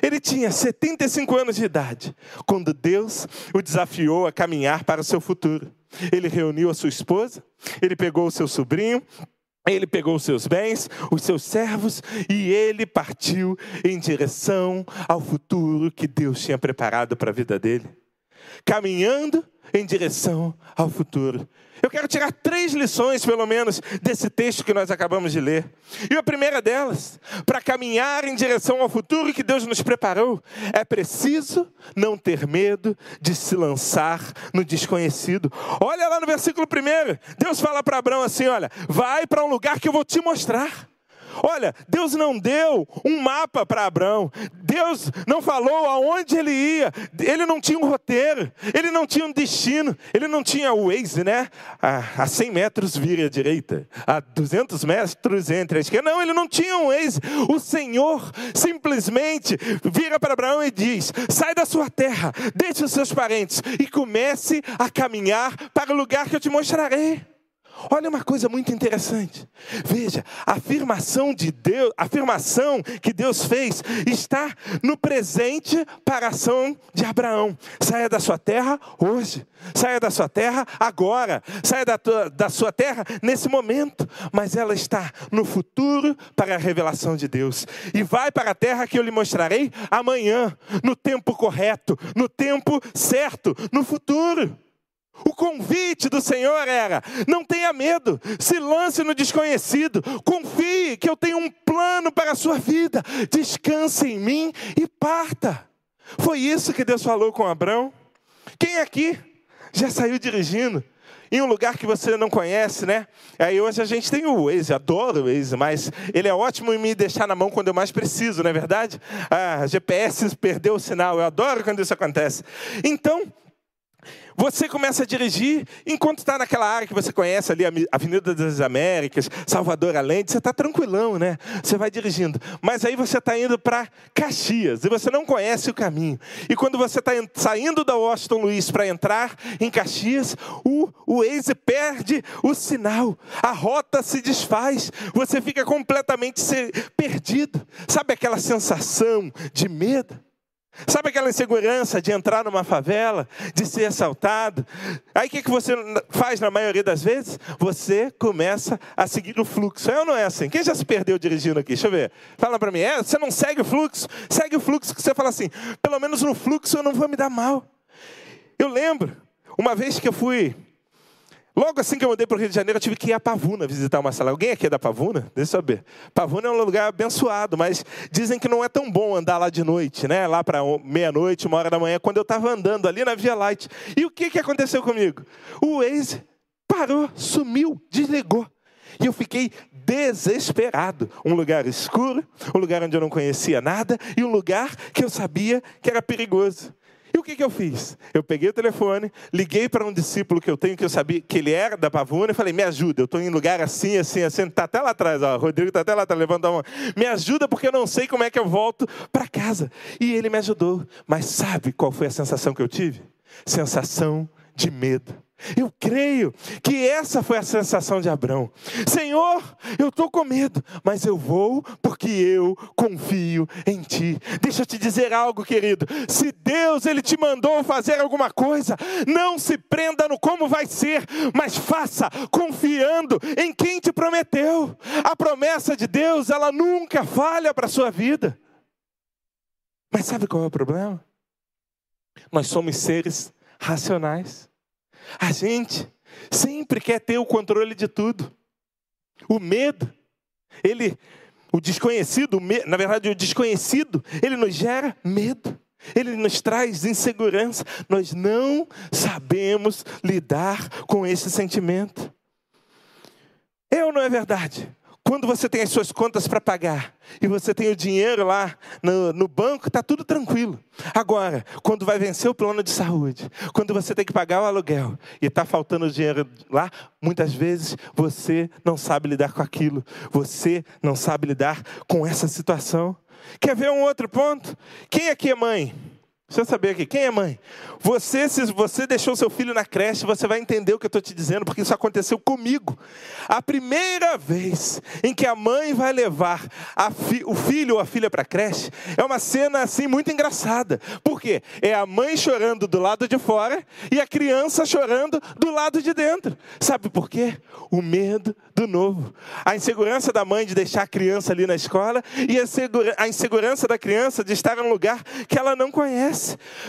ele tinha 75 anos de idade quando Deus o desafiou a caminhar para o seu futuro. Ele reuniu a sua esposa, ele pegou o seu sobrinho, ele pegou os seus bens, os seus servos, e ele partiu em direção ao futuro que Deus tinha preparado para a vida dele. Caminhando em direção ao futuro. Eu quero tirar três lições, pelo menos, desse texto que nós acabamos de ler. E a primeira delas, para caminhar em direção ao futuro que Deus nos preparou, é preciso não ter medo de se lançar no desconhecido. Olha lá no versículo primeiro, Deus fala para Abraão assim: olha, vai para um lugar que eu vou te mostrar. Olha, Deus não deu um mapa para Abraão. Deus não falou aonde ele ia. Ele não tinha um roteiro. Ele não tinha um destino. Ele não tinha o Waze, né? A, a 100 metros vira à direita. A 200 metros entre a esquerda. Não, ele não tinha um Waze. O Senhor simplesmente vira para Abraão e diz: sai da sua terra, deixe os seus parentes e comece a caminhar para o lugar que eu te mostrarei. Olha uma coisa muito interessante. Veja, a afirmação de Deus, a afirmação que Deus fez está no presente para a ação de Abraão. Saia da sua terra hoje. Saia da sua terra agora. Saia da, tua, da sua terra nesse momento. Mas ela está no futuro para a revelação de Deus. E vai para a terra que eu lhe mostrarei amanhã, no tempo correto, no tempo certo, no futuro. O convite do Senhor era: não tenha medo, se lance no desconhecido, confie que eu tenho um plano para a sua vida, descanse em mim e parta. Foi isso que Deus falou com Abraão. Quem aqui já saiu dirigindo em um lugar que você não conhece, né? Aí hoje a gente tem o Waze, adoro o Waze, mas ele é ótimo em me deixar na mão quando eu mais preciso, não é verdade? Ah, GPS perdeu o sinal, eu adoro quando isso acontece. Então, você começa a dirigir, enquanto está naquela área que você conhece ali, Avenida das Américas, Salvador Alente, você está tranquilão, né? Você vai dirigindo. Mas aí você está indo para Caxias e você não conhece o caminho. E quando você está saindo da Washington Luiz para entrar em Caxias, o, o Waze perde o sinal, a rota se desfaz, você fica completamente perdido. Sabe aquela sensação de medo? Sabe aquela insegurança de entrar numa favela, de ser assaltado? Aí o que, que você faz na maioria das vezes? Você começa a seguir o fluxo. É ou não é assim? Quem já se perdeu dirigindo aqui? Deixa eu ver. Fala para mim. É, você não segue o fluxo? Segue o fluxo que você fala assim, pelo menos no fluxo eu não vou me dar mal. Eu lembro, uma vez que eu fui Logo assim que eu mudei para o Rio de Janeiro, eu tive que ir a Pavuna visitar uma sala. Alguém aqui é da Pavuna? Deixa eu saber. Pavuna é um lugar abençoado, mas dizem que não é tão bom andar lá de noite, né? Lá para meia-noite, uma hora da manhã, quando eu estava andando ali na Via Light. E o que, que aconteceu comigo? O Waze parou, sumiu, desligou. E eu fiquei desesperado. Um lugar escuro, um lugar onde eu não conhecia nada e um lugar que eu sabia que era perigoso. E o que, que eu fiz? Eu peguei o telefone, liguei para um discípulo que eu tenho, que eu sabia que ele era da Pavuna, e falei: me ajuda, eu estou em lugar assim, assim, assim. Está até lá atrás, ó, o Rodrigo está até lá, está levantando a mão. Me ajuda porque eu não sei como é que eu volto para casa. E ele me ajudou. Mas sabe qual foi a sensação que eu tive? Sensação de medo. Eu creio que essa foi a sensação de Abraão. Senhor, eu estou com medo, mas eu vou porque eu confio em Ti. Deixa eu te dizer algo, querido. Se Deus ele te mandou fazer alguma coisa, não se prenda no como vai ser, mas faça confiando em quem te prometeu. A promessa de Deus, ela nunca falha para a sua vida. Mas sabe qual é o problema? Nós somos seres racionais. A gente sempre quer ter o controle de tudo. O medo, ele, o desconhecido, na verdade, o desconhecido, ele nos gera medo. Ele nos traz insegurança. Nós não sabemos lidar com esse sentimento. Ou não é verdade? Quando você tem as suas contas para pagar e você tem o dinheiro lá no, no banco, está tudo tranquilo. Agora, quando vai vencer o plano de saúde, quando você tem que pagar o aluguel e está faltando dinheiro lá, muitas vezes você não sabe lidar com aquilo, você não sabe lidar com essa situação. Quer ver um outro ponto? Quem aqui é mãe? Deixa eu saber aqui, quem é mãe? Você, se você deixou seu filho na creche, você vai entender o que eu estou te dizendo, porque isso aconteceu comigo. A primeira vez em que a mãe vai levar fi, o filho ou a filha para a creche, é uma cena assim muito engraçada. Por quê? É a mãe chorando do lado de fora e a criança chorando do lado de dentro. Sabe por quê? O medo do novo. A insegurança da mãe de deixar a criança ali na escola e a insegurança da criança de estar em um lugar que ela não conhece.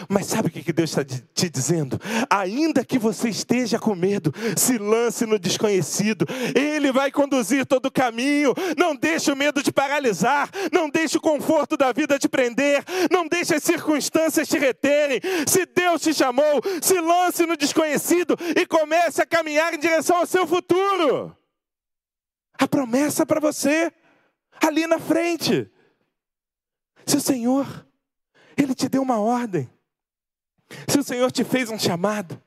Mas sabe o que Deus está te dizendo? Ainda que você esteja com medo, se lance no desconhecido. Ele vai conduzir todo o caminho. Não deixe o medo te paralisar. Não deixe o conforto da vida te prender. Não deixe as circunstâncias te reterem. Se Deus te chamou, se lance no desconhecido e comece a caminhar em direção ao seu futuro. A promessa para você, ali na frente. Se o Senhor ele te deu uma ordem. Se o Senhor te fez um chamado,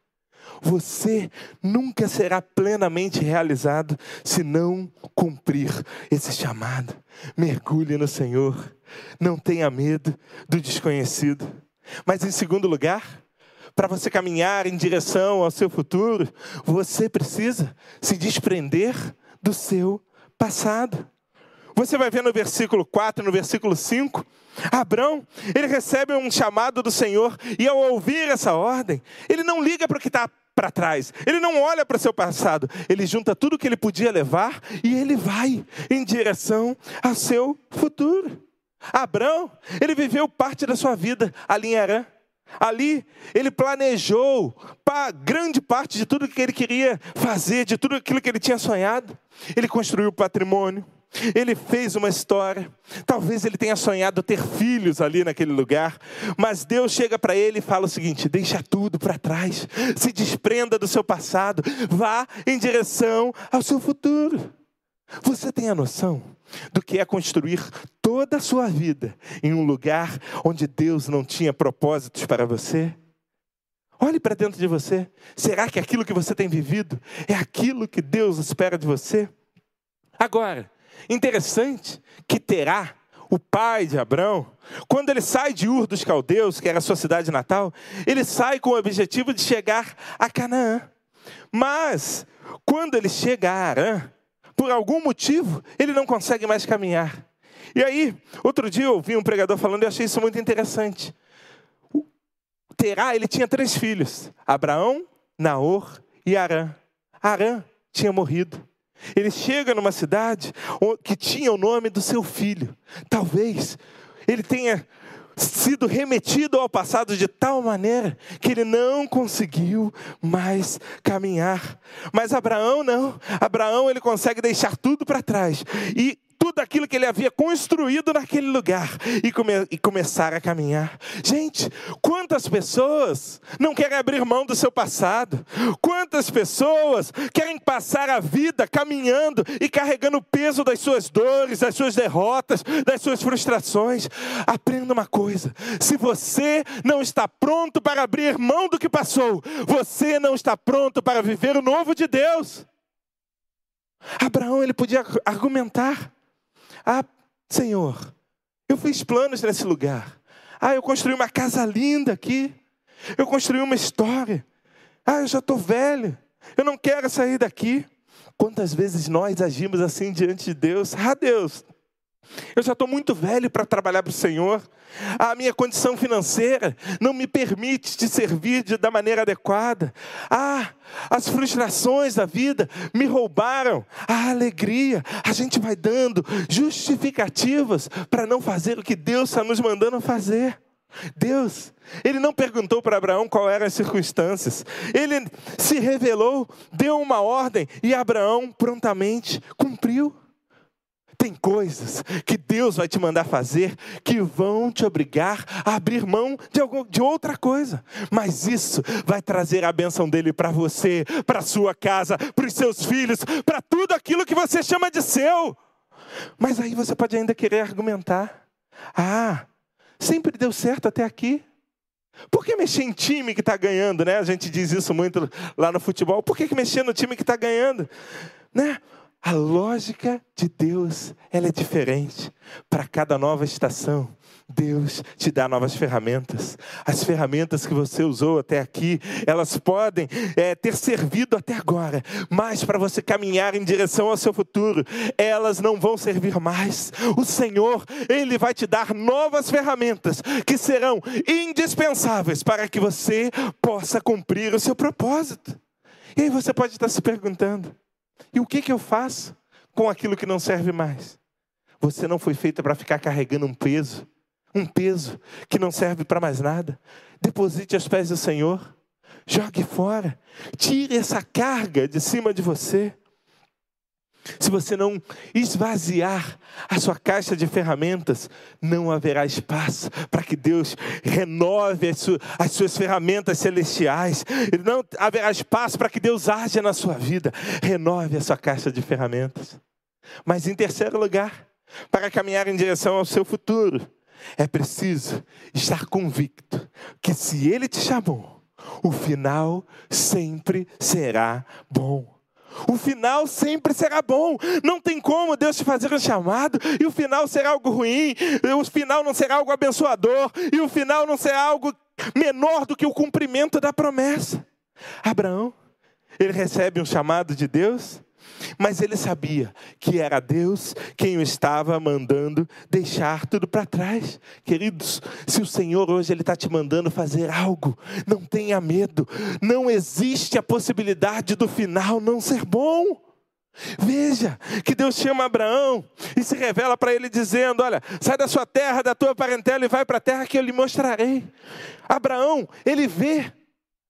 você nunca será plenamente realizado se não cumprir esse chamado. Mergulhe no Senhor. Não tenha medo do desconhecido. Mas em segundo lugar, para você caminhar em direção ao seu futuro, você precisa se desprender do seu passado. Você vai ver no versículo 4, no versículo 5, Abraão, ele recebe um chamado do Senhor e ao ouvir essa ordem, ele não liga para o que está para trás, ele não olha para o seu passado, ele junta tudo que ele podia levar e ele vai em direção ao seu futuro. Abraão, ele viveu parte da sua vida ali em Arã. Ali ele planejou grande parte de tudo que ele queria fazer, de tudo aquilo que ele tinha sonhado. Ele construiu patrimônio, ele fez uma história. Talvez ele tenha sonhado ter filhos ali naquele lugar, mas Deus chega para ele e fala o seguinte: deixa tudo para trás, se desprenda do seu passado, vá em direção ao seu futuro. Você tem a noção do que é construir toda a sua vida em um lugar onde Deus não tinha propósitos para você? Olhe para dentro de você. Será que aquilo que você tem vivido é aquilo que Deus espera de você? Agora, Interessante que Terá, o pai de Abraão, quando ele sai de Ur dos Caldeus, que era a sua cidade natal, ele sai com o objetivo de chegar a Canaã. Mas, quando ele chega a Arã, por algum motivo, ele não consegue mais caminhar. E aí, outro dia eu ouvi um pregador falando e achei isso muito interessante. Terá, ele tinha três filhos: Abraão, Naor e Arã. Arã tinha morrido. Ele chega numa cidade que tinha o nome do seu filho. Talvez ele tenha sido remetido ao passado de tal maneira que ele não conseguiu mais caminhar. Mas Abraão não. Abraão ele consegue deixar tudo para trás e tudo aquilo que ele havia construído naquele lugar e, come, e começar a caminhar. Gente, quantas pessoas não querem abrir mão do seu passado? Quantas pessoas querem passar a vida caminhando e carregando o peso das suas dores, das suas derrotas, das suas frustrações? Aprenda uma coisa: se você não está pronto para abrir mão do que passou, você não está pronto para viver o novo de Deus. Abraão ele podia argumentar. Ah, Senhor, eu fiz planos nesse lugar. Ah, eu construí uma casa linda aqui. Eu construí uma história. Ah, eu já estou velho. Eu não quero sair daqui. Quantas vezes nós agimos assim diante de Deus? Ah, Deus, eu já estou muito velho para trabalhar para o Senhor. A minha condição financeira não me permite te servir de, da maneira adequada. Ah, as frustrações da vida me roubaram a alegria. A gente vai dando justificativas para não fazer o que Deus está nos mandando fazer. Deus, ele não perguntou para Abraão qual eram as circunstâncias. Ele se revelou, deu uma ordem e Abraão prontamente cumpriu. Tem coisas que Deus vai te mandar fazer que vão te obrigar a abrir mão de, algum, de outra coisa. Mas isso vai trazer a bênção dele para você, para sua casa, para os seus filhos, para tudo aquilo que você chama de seu. Mas aí você pode ainda querer argumentar. Ah, sempre deu certo até aqui. Por que mexer em time que está ganhando, né? A gente diz isso muito lá no futebol. Por que, mexer no time que está ganhando? Né? A lógica de Deus ela é diferente para cada nova estação. Deus te dá novas ferramentas. As ferramentas que você usou até aqui, elas podem é, ter servido até agora, mas para você caminhar em direção ao seu futuro, elas não vão servir mais. O Senhor, Ele vai te dar novas ferramentas que serão indispensáveis para que você possa cumprir o seu propósito. E aí você pode estar se perguntando: e o que, que eu faço com aquilo que não serve mais? Você não foi feita para ficar carregando um peso um peso que não serve para mais nada. Deposite aos pés do Senhor. Jogue fora. Tire essa carga de cima de você. Se você não esvaziar a sua caixa de ferramentas, não haverá espaço para que Deus renove as, su as suas ferramentas celestiais. Não haverá espaço para que Deus haja na sua vida. Renove a sua caixa de ferramentas. Mas em terceiro lugar, para caminhar em direção ao seu futuro, é preciso estar convicto que se Ele te chamou, o final sempre será bom. O final sempre será bom. Não tem como Deus te fazer um chamado e o final será algo ruim, o final não será algo abençoador e o final não será algo menor do que o cumprimento da promessa. Abraão, ele recebe um chamado de Deus mas ele sabia que era Deus quem o estava mandando deixar tudo para trás. Queridos, se o Senhor hoje ele está te mandando fazer algo, não tenha medo. Não existe a possibilidade do final não ser bom. Veja que Deus chama Abraão e se revela para ele dizendo: Olha, sai da sua terra, da tua parentela e vai para a terra que eu lhe mostrarei. Abraão, ele vê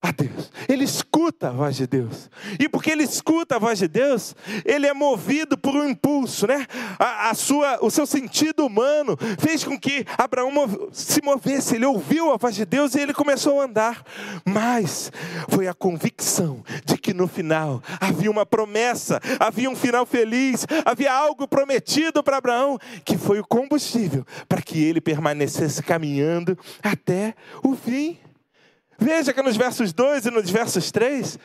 a Deus. Ele escuta a voz de Deus. E porque ele escuta a voz de Deus, ele é movido por um impulso, né? A, a sua, o seu sentido humano fez com que Abraão se movesse. Ele ouviu a voz de Deus e ele começou a andar. Mas foi a convicção de que no final havia uma promessa, havia um final feliz, havia algo prometido para Abraão, que foi o combustível para que ele permanecesse caminhando até o fim. Veja que nos versos 2 e nos versos 3,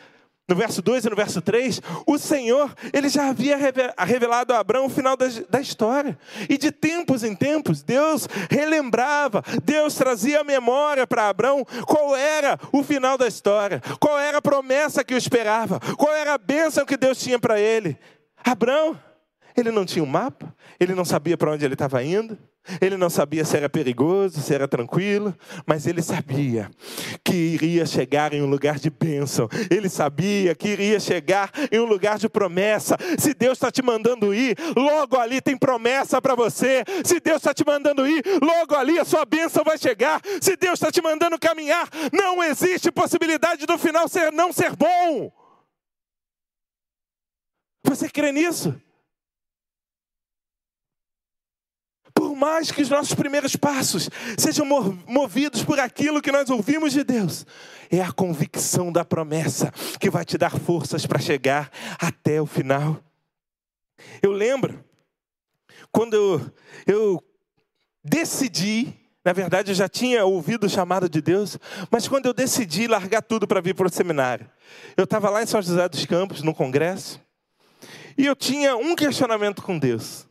no verso 2 e no verso 3, o Senhor, ele já havia revelado a Abraão o final da, história. E de tempos em tempos, Deus relembrava, Deus trazia a memória para Abraão qual era o final da história, qual era a promessa que o esperava, qual era a bênção que Deus tinha para ele. Abraão, ele não tinha um mapa, ele não sabia para onde ele estava indo, ele não sabia se era perigoso, se era tranquilo, mas ele sabia que iria chegar em um lugar de bênção. Ele sabia que iria chegar em um lugar de promessa. Se Deus está te mandando ir, logo ali tem promessa para você. Se Deus está te mandando ir, logo ali a sua bênção vai chegar. Se Deus está te mandando caminhar, não existe possibilidade do final ser não ser bom. Você crê nisso? Por mais que os nossos primeiros passos sejam movidos por aquilo que nós ouvimos de Deus, é a convicção da promessa que vai te dar forças para chegar até o final. Eu lembro quando eu, eu decidi, na verdade eu já tinha ouvido o chamado de Deus, mas quando eu decidi largar tudo para vir para o seminário, eu estava lá em São José dos Campos, no congresso, e eu tinha um questionamento com Deus.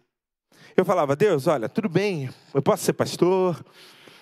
Eu falava, Deus, olha, tudo bem, eu posso ser pastor,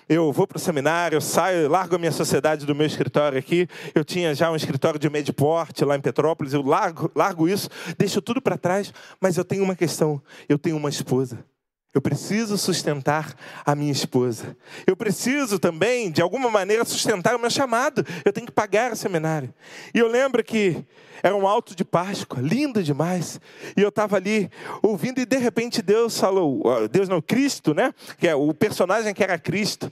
eu vou para o seminário, eu saio, largo a minha sociedade do meu escritório aqui. Eu tinha já um escritório de médio porte lá em Petrópolis, eu largo, largo isso, deixo tudo para trás, mas eu tenho uma questão: eu tenho uma esposa. Eu preciso sustentar a minha esposa. Eu preciso também, de alguma maneira, sustentar o meu chamado. Eu tenho que pagar o seminário. E eu lembro que era um alto de Páscoa, lindo demais. E eu estava ali ouvindo, e de repente Deus falou: Deus não, Cristo, né? Que é o personagem que era Cristo.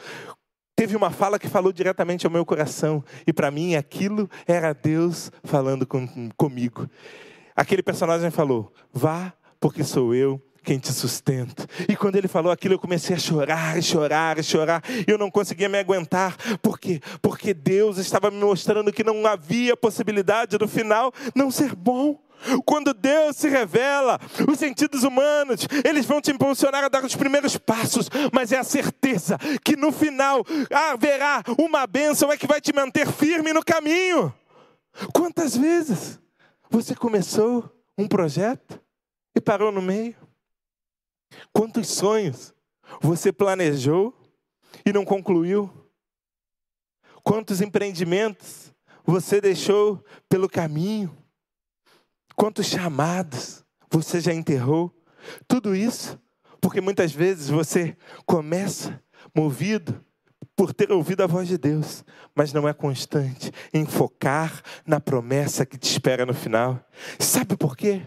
Teve uma fala que falou diretamente ao meu coração. E para mim aquilo era Deus falando com, comigo. Aquele personagem falou: Vá, porque sou eu quem te sustenta. E quando ele falou aquilo, eu comecei a chorar, chorar, chorar. Eu não conseguia me aguentar. Por quê? Porque Deus estava me mostrando que não havia possibilidade do final não ser bom. Quando Deus se revela, os sentidos humanos, eles vão te impulsionar a dar os primeiros passos, mas é a certeza que no final haverá uma bênção é que vai te manter firme no caminho. Quantas vezes você começou um projeto e parou no meio? Quantos sonhos você planejou e não concluiu? Quantos empreendimentos você deixou pelo caminho? Quantos chamados você já enterrou? Tudo isso porque muitas vezes você começa movido por ter ouvido a voz de Deus, mas não é constante em focar na promessa que te espera no final. Sabe por quê?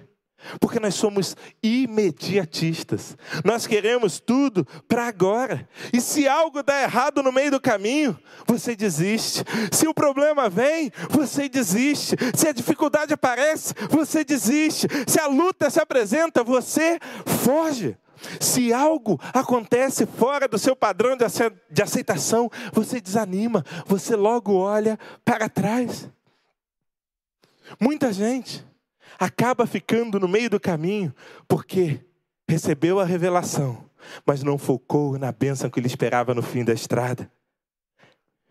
Porque nós somos imediatistas. Nós queremos tudo para agora. E se algo dá errado no meio do caminho, você desiste. Se o problema vem, você desiste. Se a dificuldade aparece, você desiste. Se a luta se apresenta, você foge. Se algo acontece fora do seu padrão de aceitação, você desanima, você logo olha para trás. Muita gente acaba ficando no meio do caminho porque recebeu a revelação, mas não focou na bênção que ele esperava no fim da estrada.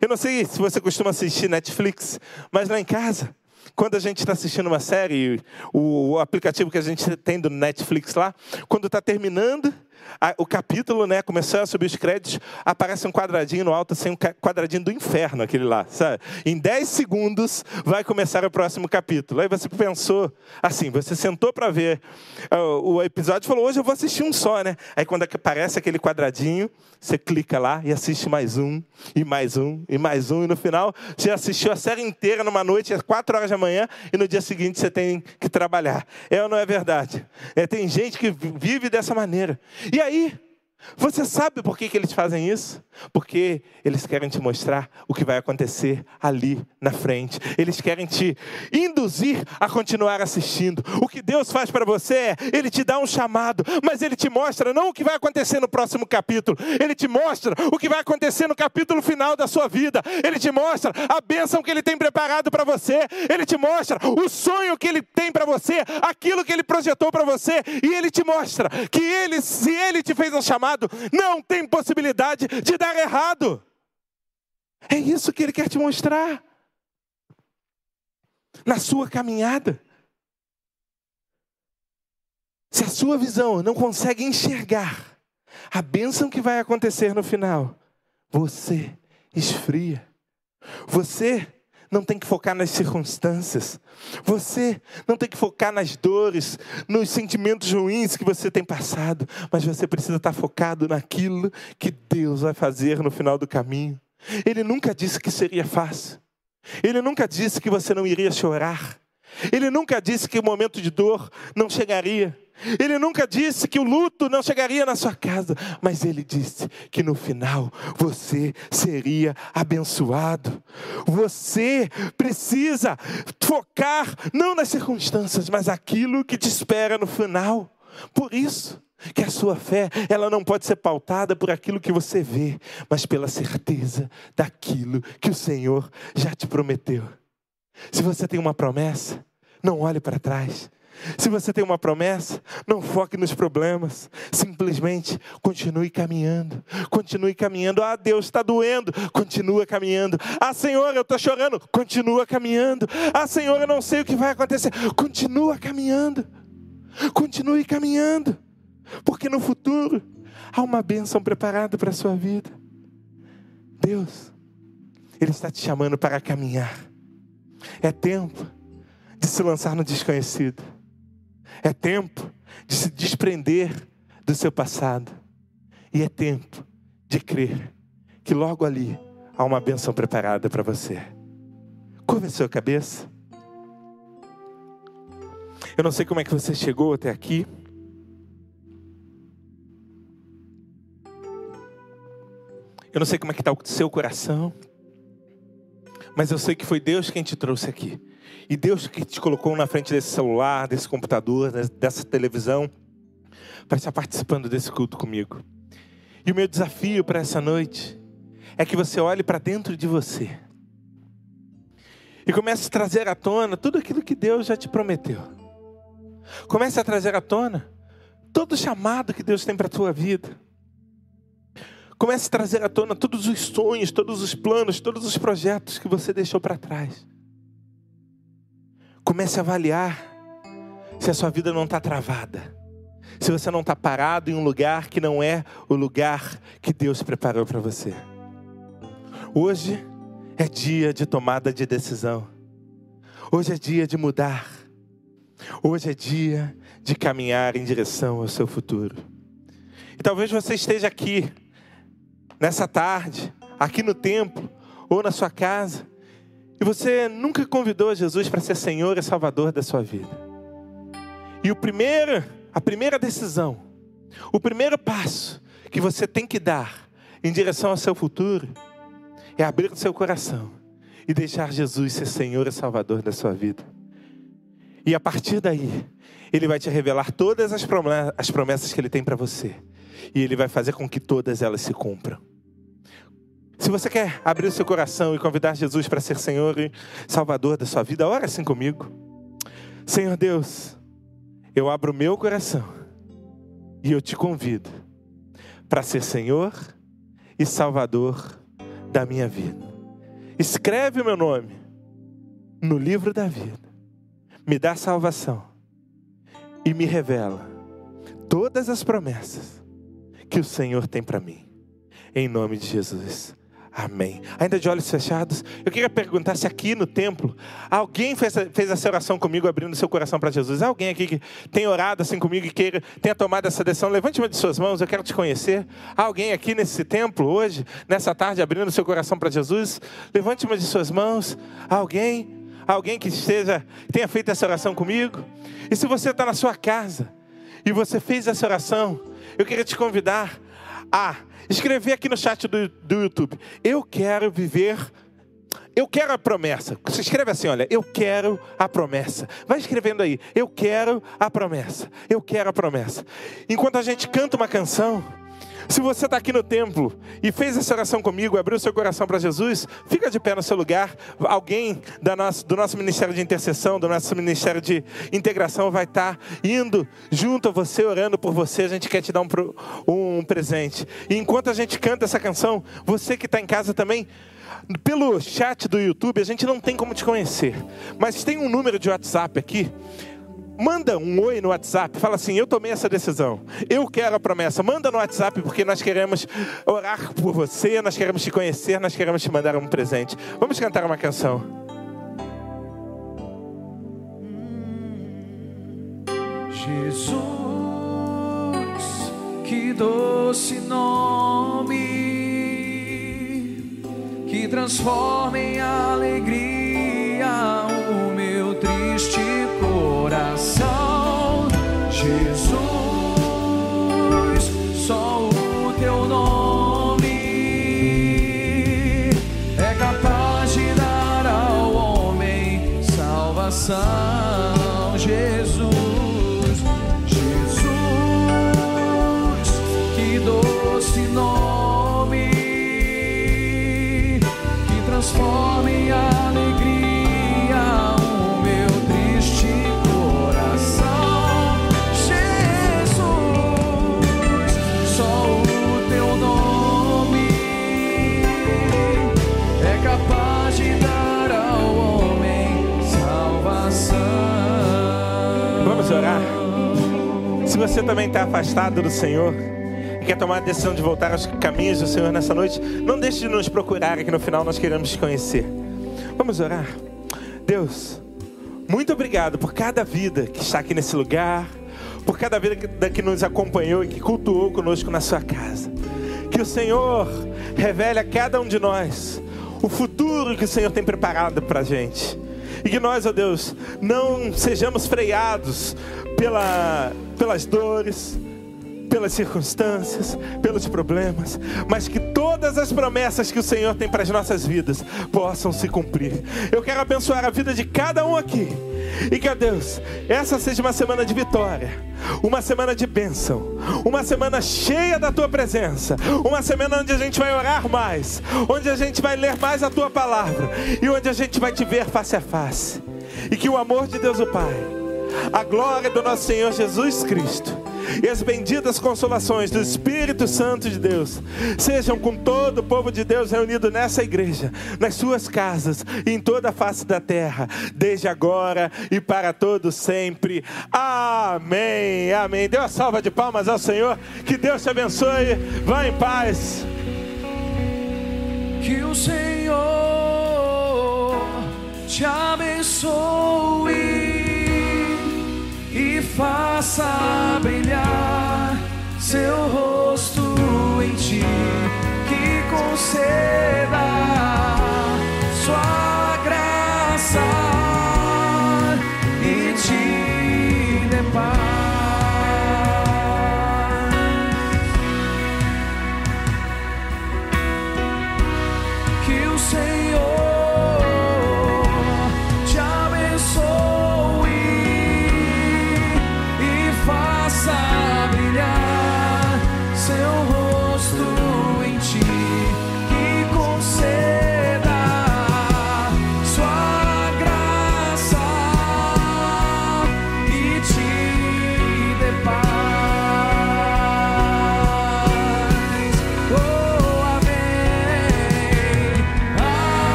Eu não sei se você costuma assistir Netflix, mas lá em casa, quando a gente está assistindo uma série, o aplicativo que a gente tem do Netflix lá, quando está terminando, o capítulo, né, começando a subir os créditos, aparece um quadradinho no alto, assim, um quadradinho do inferno, aquele lá, sabe? Em 10 segundos vai começar o próximo capítulo. Aí você pensou, assim, você sentou para ver uh, o episódio e falou, hoje eu vou assistir um só, né? Aí quando aparece aquele quadradinho, você clica lá e assiste mais um, e mais um, e mais um, e no final você assistiu a série inteira numa noite, às 4 horas da manhã, e no dia seguinte você tem que trabalhar. É ou não é verdade? É, tem gente que vive dessa maneira. E aí, você sabe por que, que eles fazem isso? Porque eles querem te mostrar o que vai acontecer ali na frente. Eles querem te induzir a continuar assistindo. O que Deus faz para você é, Ele te dá um chamado, mas Ele te mostra não o que vai acontecer no próximo capítulo, Ele te mostra o que vai acontecer no capítulo final da sua vida. Ele te mostra a bênção que Ele tem preparado para você. Ele te mostra o sonho que Ele tem para você, aquilo que Ele projetou para você. E Ele te mostra que Ele, se Ele te fez um chamado, errado, não tem possibilidade de dar errado. É isso que ele quer te mostrar. Na sua caminhada. Se a sua visão não consegue enxergar a bênção que vai acontecer no final, você esfria. Você não tem que focar nas circunstâncias. Você não tem que focar nas dores, nos sentimentos ruins que você tem passado, mas você precisa estar focado naquilo que Deus vai fazer no final do caminho. Ele nunca disse que seria fácil. Ele nunca disse que você não iria chorar. Ele nunca disse que o momento de dor não chegaria. Ele nunca disse que o luto não chegaria na sua casa, mas ele disse que no final você seria abençoado. Você precisa focar não nas circunstâncias, mas aquilo que te espera no final. Por isso que a sua fé, ela não pode ser pautada por aquilo que você vê, mas pela certeza daquilo que o Senhor já te prometeu. Se você tem uma promessa, não olhe para trás. Se você tem uma promessa, não foque nos problemas. Simplesmente continue caminhando. Continue caminhando. Ah, Deus está doendo. Continua caminhando. Ah, Senhor, eu estou chorando. Continua caminhando. Ah, Senhor, eu não sei o que vai acontecer. Continua caminhando. Continue caminhando. Porque no futuro há uma bênção preparada para a sua vida. Deus, Ele está te chamando para caminhar. É tempo de se lançar no desconhecido. É tempo de se desprender do seu passado. E é tempo de crer que logo ali há uma benção preparada para você. Curva a sua cabeça. Eu não sei como é que você chegou até aqui. Eu não sei como é que está o seu coração. Mas eu sei que foi Deus quem te trouxe aqui. E Deus que te colocou na frente desse celular, desse computador, dessa televisão, para estar participando desse culto comigo. E o meu desafio para essa noite é que você olhe para dentro de você e comece a trazer à tona tudo aquilo que Deus já te prometeu. Comece a trazer à tona todo o chamado que Deus tem para a tua vida. Comece a trazer à tona todos os sonhos, todos os planos, todos os projetos que você deixou para trás. Comece a avaliar se a sua vida não está travada. Se você não está parado em um lugar que não é o lugar que Deus preparou para você. Hoje é dia de tomada de decisão. Hoje é dia de mudar. Hoje é dia de caminhar em direção ao seu futuro. E talvez você esteja aqui, nessa tarde, aqui no templo, ou na sua casa, e você nunca convidou Jesus para ser Senhor e Salvador da sua vida. E o primeiro, a primeira decisão, o primeiro passo que você tem que dar em direção ao seu futuro é abrir o seu coração e deixar Jesus ser Senhor e Salvador da sua vida. E a partir daí, Ele vai te revelar todas as promessas que Ele tem para você. E Ele vai fazer com que todas elas se cumpram. Se você quer abrir o seu coração e convidar Jesus para ser Senhor e Salvador da sua vida, ora assim comigo. Senhor Deus, eu abro o meu coração e eu te convido para ser Senhor e Salvador da minha vida. Escreve o meu nome no livro da vida. Me dá salvação e me revela todas as promessas que o Senhor tem para mim. Em nome de Jesus. Amém. Ainda de olhos fechados, eu queria perguntar se aqui no templo alguém fez, fez essa oração comigo, abrindo seu coração para Jesus. Alguém aqui que tem orado assim comigo e queira, tenha tomado essa decisão, levante uma de suas mãos, eu quero te conhecer. Alguém aqui nesse templo hoje, nessa tarde, abrindo seu coração para Jesus, levante uma de suas mãos. Alguém, alguém que esteja, tenha feito essa oração comigo. E se você está na sua casa e você fez essa oração, eu queria te convidar a escrever aqui no chat do, do YouTube. Eu quero viver eu quero a promessa. Você escreve assim, olha, eu quero a promessa. Vai escrevendo aí, eu quero a promessa. Eu quero a promessa. Enquanto a gente canta uma canção, se você está aqui no templo e fez essa oração comigo, abriu seu coração para Jesus, fica de pé no seu lugar. Alguém nosso, do nosso ministério de intercessão, do nosso ministério de integração, vai estar tá indo junto a você, orando por você. A gente quer te dar um, um presente. E enquanto a gente canta essa canção, você que está em casa também, pelo chat do YouTube, a gente não tem como te conhecer, mas tem um número de WhatsApp aqui Manda um oi no WhatsApp, fala assim: Eu tomei essa decisão, eu quero a promessa. Manda no WhatsApp porque nós queremos orar por você, nós queremos te conhecer, nós queremos te mandar um presente. Vamos cantar uma canção. Jesus, que doce nome que transforma em alegria triste coração, Jesus, só o teu nome é capaz de dar ao homem salvação, Jesus, Jesus, que doce nome que transforma afastado do Senhor e quer tomar a decisão de voltar aos caminhos do Senhor nessa noite, não deixe de nos procurar, que no final nós queremos te conhecer. Vamos orar. Deus, muito obrigado por cada vida que está aqui nesse lugar, por cada vida que- nos acompanhou e que cultuou conosco na sua casa. Que o Senhor revele a cada um de nós o futuro que o Senhor tem preparado para a gente. E que nós, ó Deus, não sejamos freados pela, pelas dores, pelas circunstâncias, pelos problemas, mas que todas as promessas que o Senhor tem para as nossas vidas possam se cumprir. Eu quero abençoar a vida de cada um aqui. E que, ó Deus, essa seja uma semana de vitória, uma semana de bênção, uma semana cheia da tua presença, uma semana onde a gente vai orar mais, onde a gente vai ler mais a tua palavra e onde a gente vai te ver face a face. E que o amor de Deus, o Pai, a glória do nosso Senhor Jesus Cristo e as benditas consolações do Espírito Santo de Deus sejam com todo o povo de Deus reunido nessa igreja, nas suas casas e em toda a face da terra, desde agora e para todos sempre. Amém. Amém. Dê uma salva de palmas ao Senhor. Que Deus te abençoe. Vá em paz. Que o Senhor te abençoe e faça brilhar seu rosto em ti, que conceda sua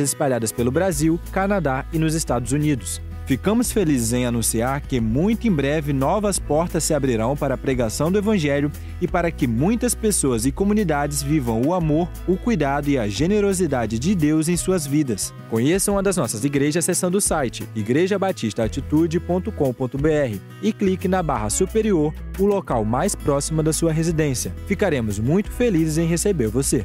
espalhadas pelo Brasil, Canadá e nos Estados Unidos. Ficamos felizes em anunciar que muito em breve novas portas se abrirão para a pregação do Evangelho e para que muitas pessoas e comunidades vivam o amor, o cuidado e a generosidade de Deus em suas vidas. Conheçam uma das nossas igrejas acessando o site igrejabatistaatitude.com.br e clique na barra superior, o local mais próximo da sua residência. Ficaremos muito felizes em receber você.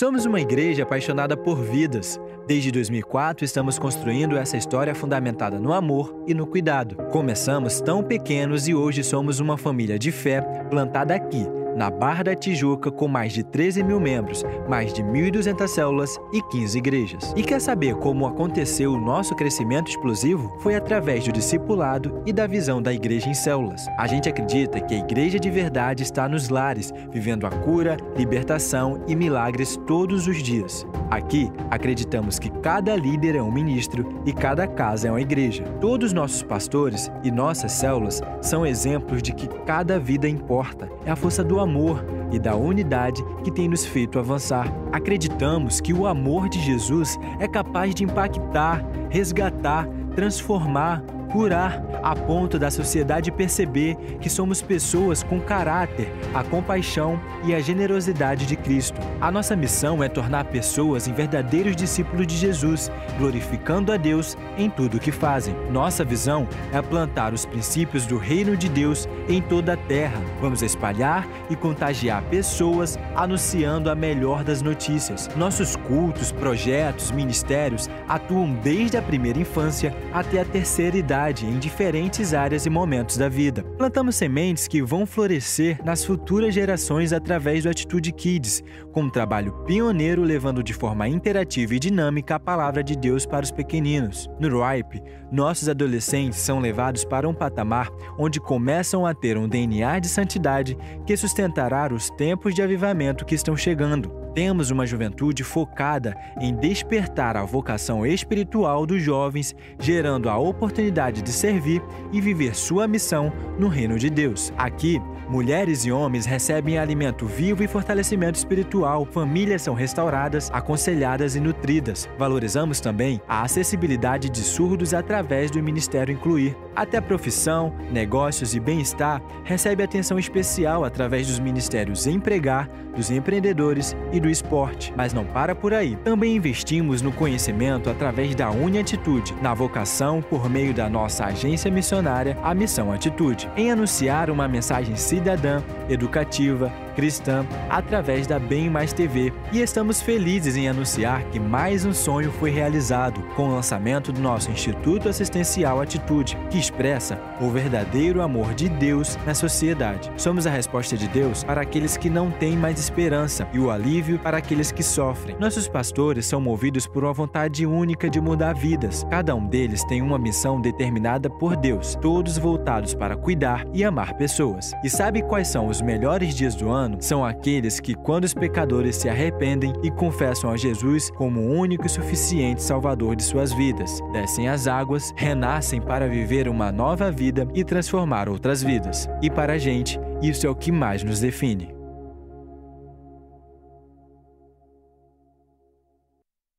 Somos uma igreja apaixonada por vidas. Desde 2004, estamos construindo essa história fundamentada no amor e no cuidado. Começamos tão pequenos e hoje somos uma família de fé plantada aqui, na Barra da Tijuca, com mais de 13 mil membros, mais de 1.200 células e 15 igrejas. E quer saber como aconteceu o nosso crescimento explosivo? Foi através do discipulado e da visão da igreja em células. A gente acredita que a igreja de verdade está nos lares, vivendo a cura, libertação e milagres todos os dias. Aqui, acreditamos que cada líder é um ministro e cada casa é uma igreja. Todos os nossos pastores e nossas células são exemplos de que cada vida importa. É a força do amor e da unidade que tem nos feito avançar. Acreditamos que o amor de Jesus é capaz de impactar, resgatar, transformar, curar, a ponto da sociedade perceber que somos pessoas com caráter, a compaixão e a generosidade de Cristo. A nossa missão é tornar pessoas em verdadeiros discípulos de Jesus, glorificando a Deus em tudo o que fazem. Nossa visão é plantar os princípios do reino de Deus em toda a terra. Vamos espalhar e contagiar pessoas anunciando a melhor das notícias. Nossos cultos, projetos, ministérios atuam desde a primeira infância até a terceira idade em diferentes áreas e momentos da vida. Plantamos sementes que vão florescer nas futuras gerações através do Atitude Kids, com um trabalho pioneiro levando de forma interativa e dinâmica a palavra de Deus para os pequeninos. No RIPE, nossos adolescentes são levados para um patamar onde começam a ter um DNA de santidade que sustentará os tempos de avivamento que estão chegando. Temos uma juventude focada em despertar a vocação espiritual dos jovens, gerando a oportunidade de servir e viver sua missão no reino de Deus. Aqui, mulheres e homens recebem alimento vivo e fortalecimento espiritual, famílias são restauradas, aconselhadas e nutridas. Valorizamos também a acessibilidade de surdos através do Ministério Incluir. Até profissão, negócios e bem-estar recebe atenção especial através dos ministérios Empregar, dos empreendedores e do esporte. Mas não para por aí. Também investimos no conhecimento através da Uniatitude, na vocação por meio da nossa agência missionária, a Missão Atitude, em anunciar uma mensagem cidadã, educativa, cristã através da Bem Mais TV e estamos felizes em anunciar que mais um sonho foi realizado com o lançamento do nosso Instituto Assistencial Atitude, que expressa o verdadeiro amor de Deus na sociedade. Somos a resposta de Deus para aqueles que não têm mais esperança e o alívio para aqueles que sofrem. Nossos pastores são movidos por uma vontade única de mudar vidas. Cada um deles tem uma missão determinada por Deus, todos voltados para cuidar e amar pessoas. E sabe quais são os melhores dias do ano? São aqueles que, quando os pecadores se arrependem e confessam a Jesus como o único e suficiente Salvador de suas vidas, descem as águas, renascem para viver uma nova vida e transformar outras vidas. E para a gente, isso é o que mais nos define.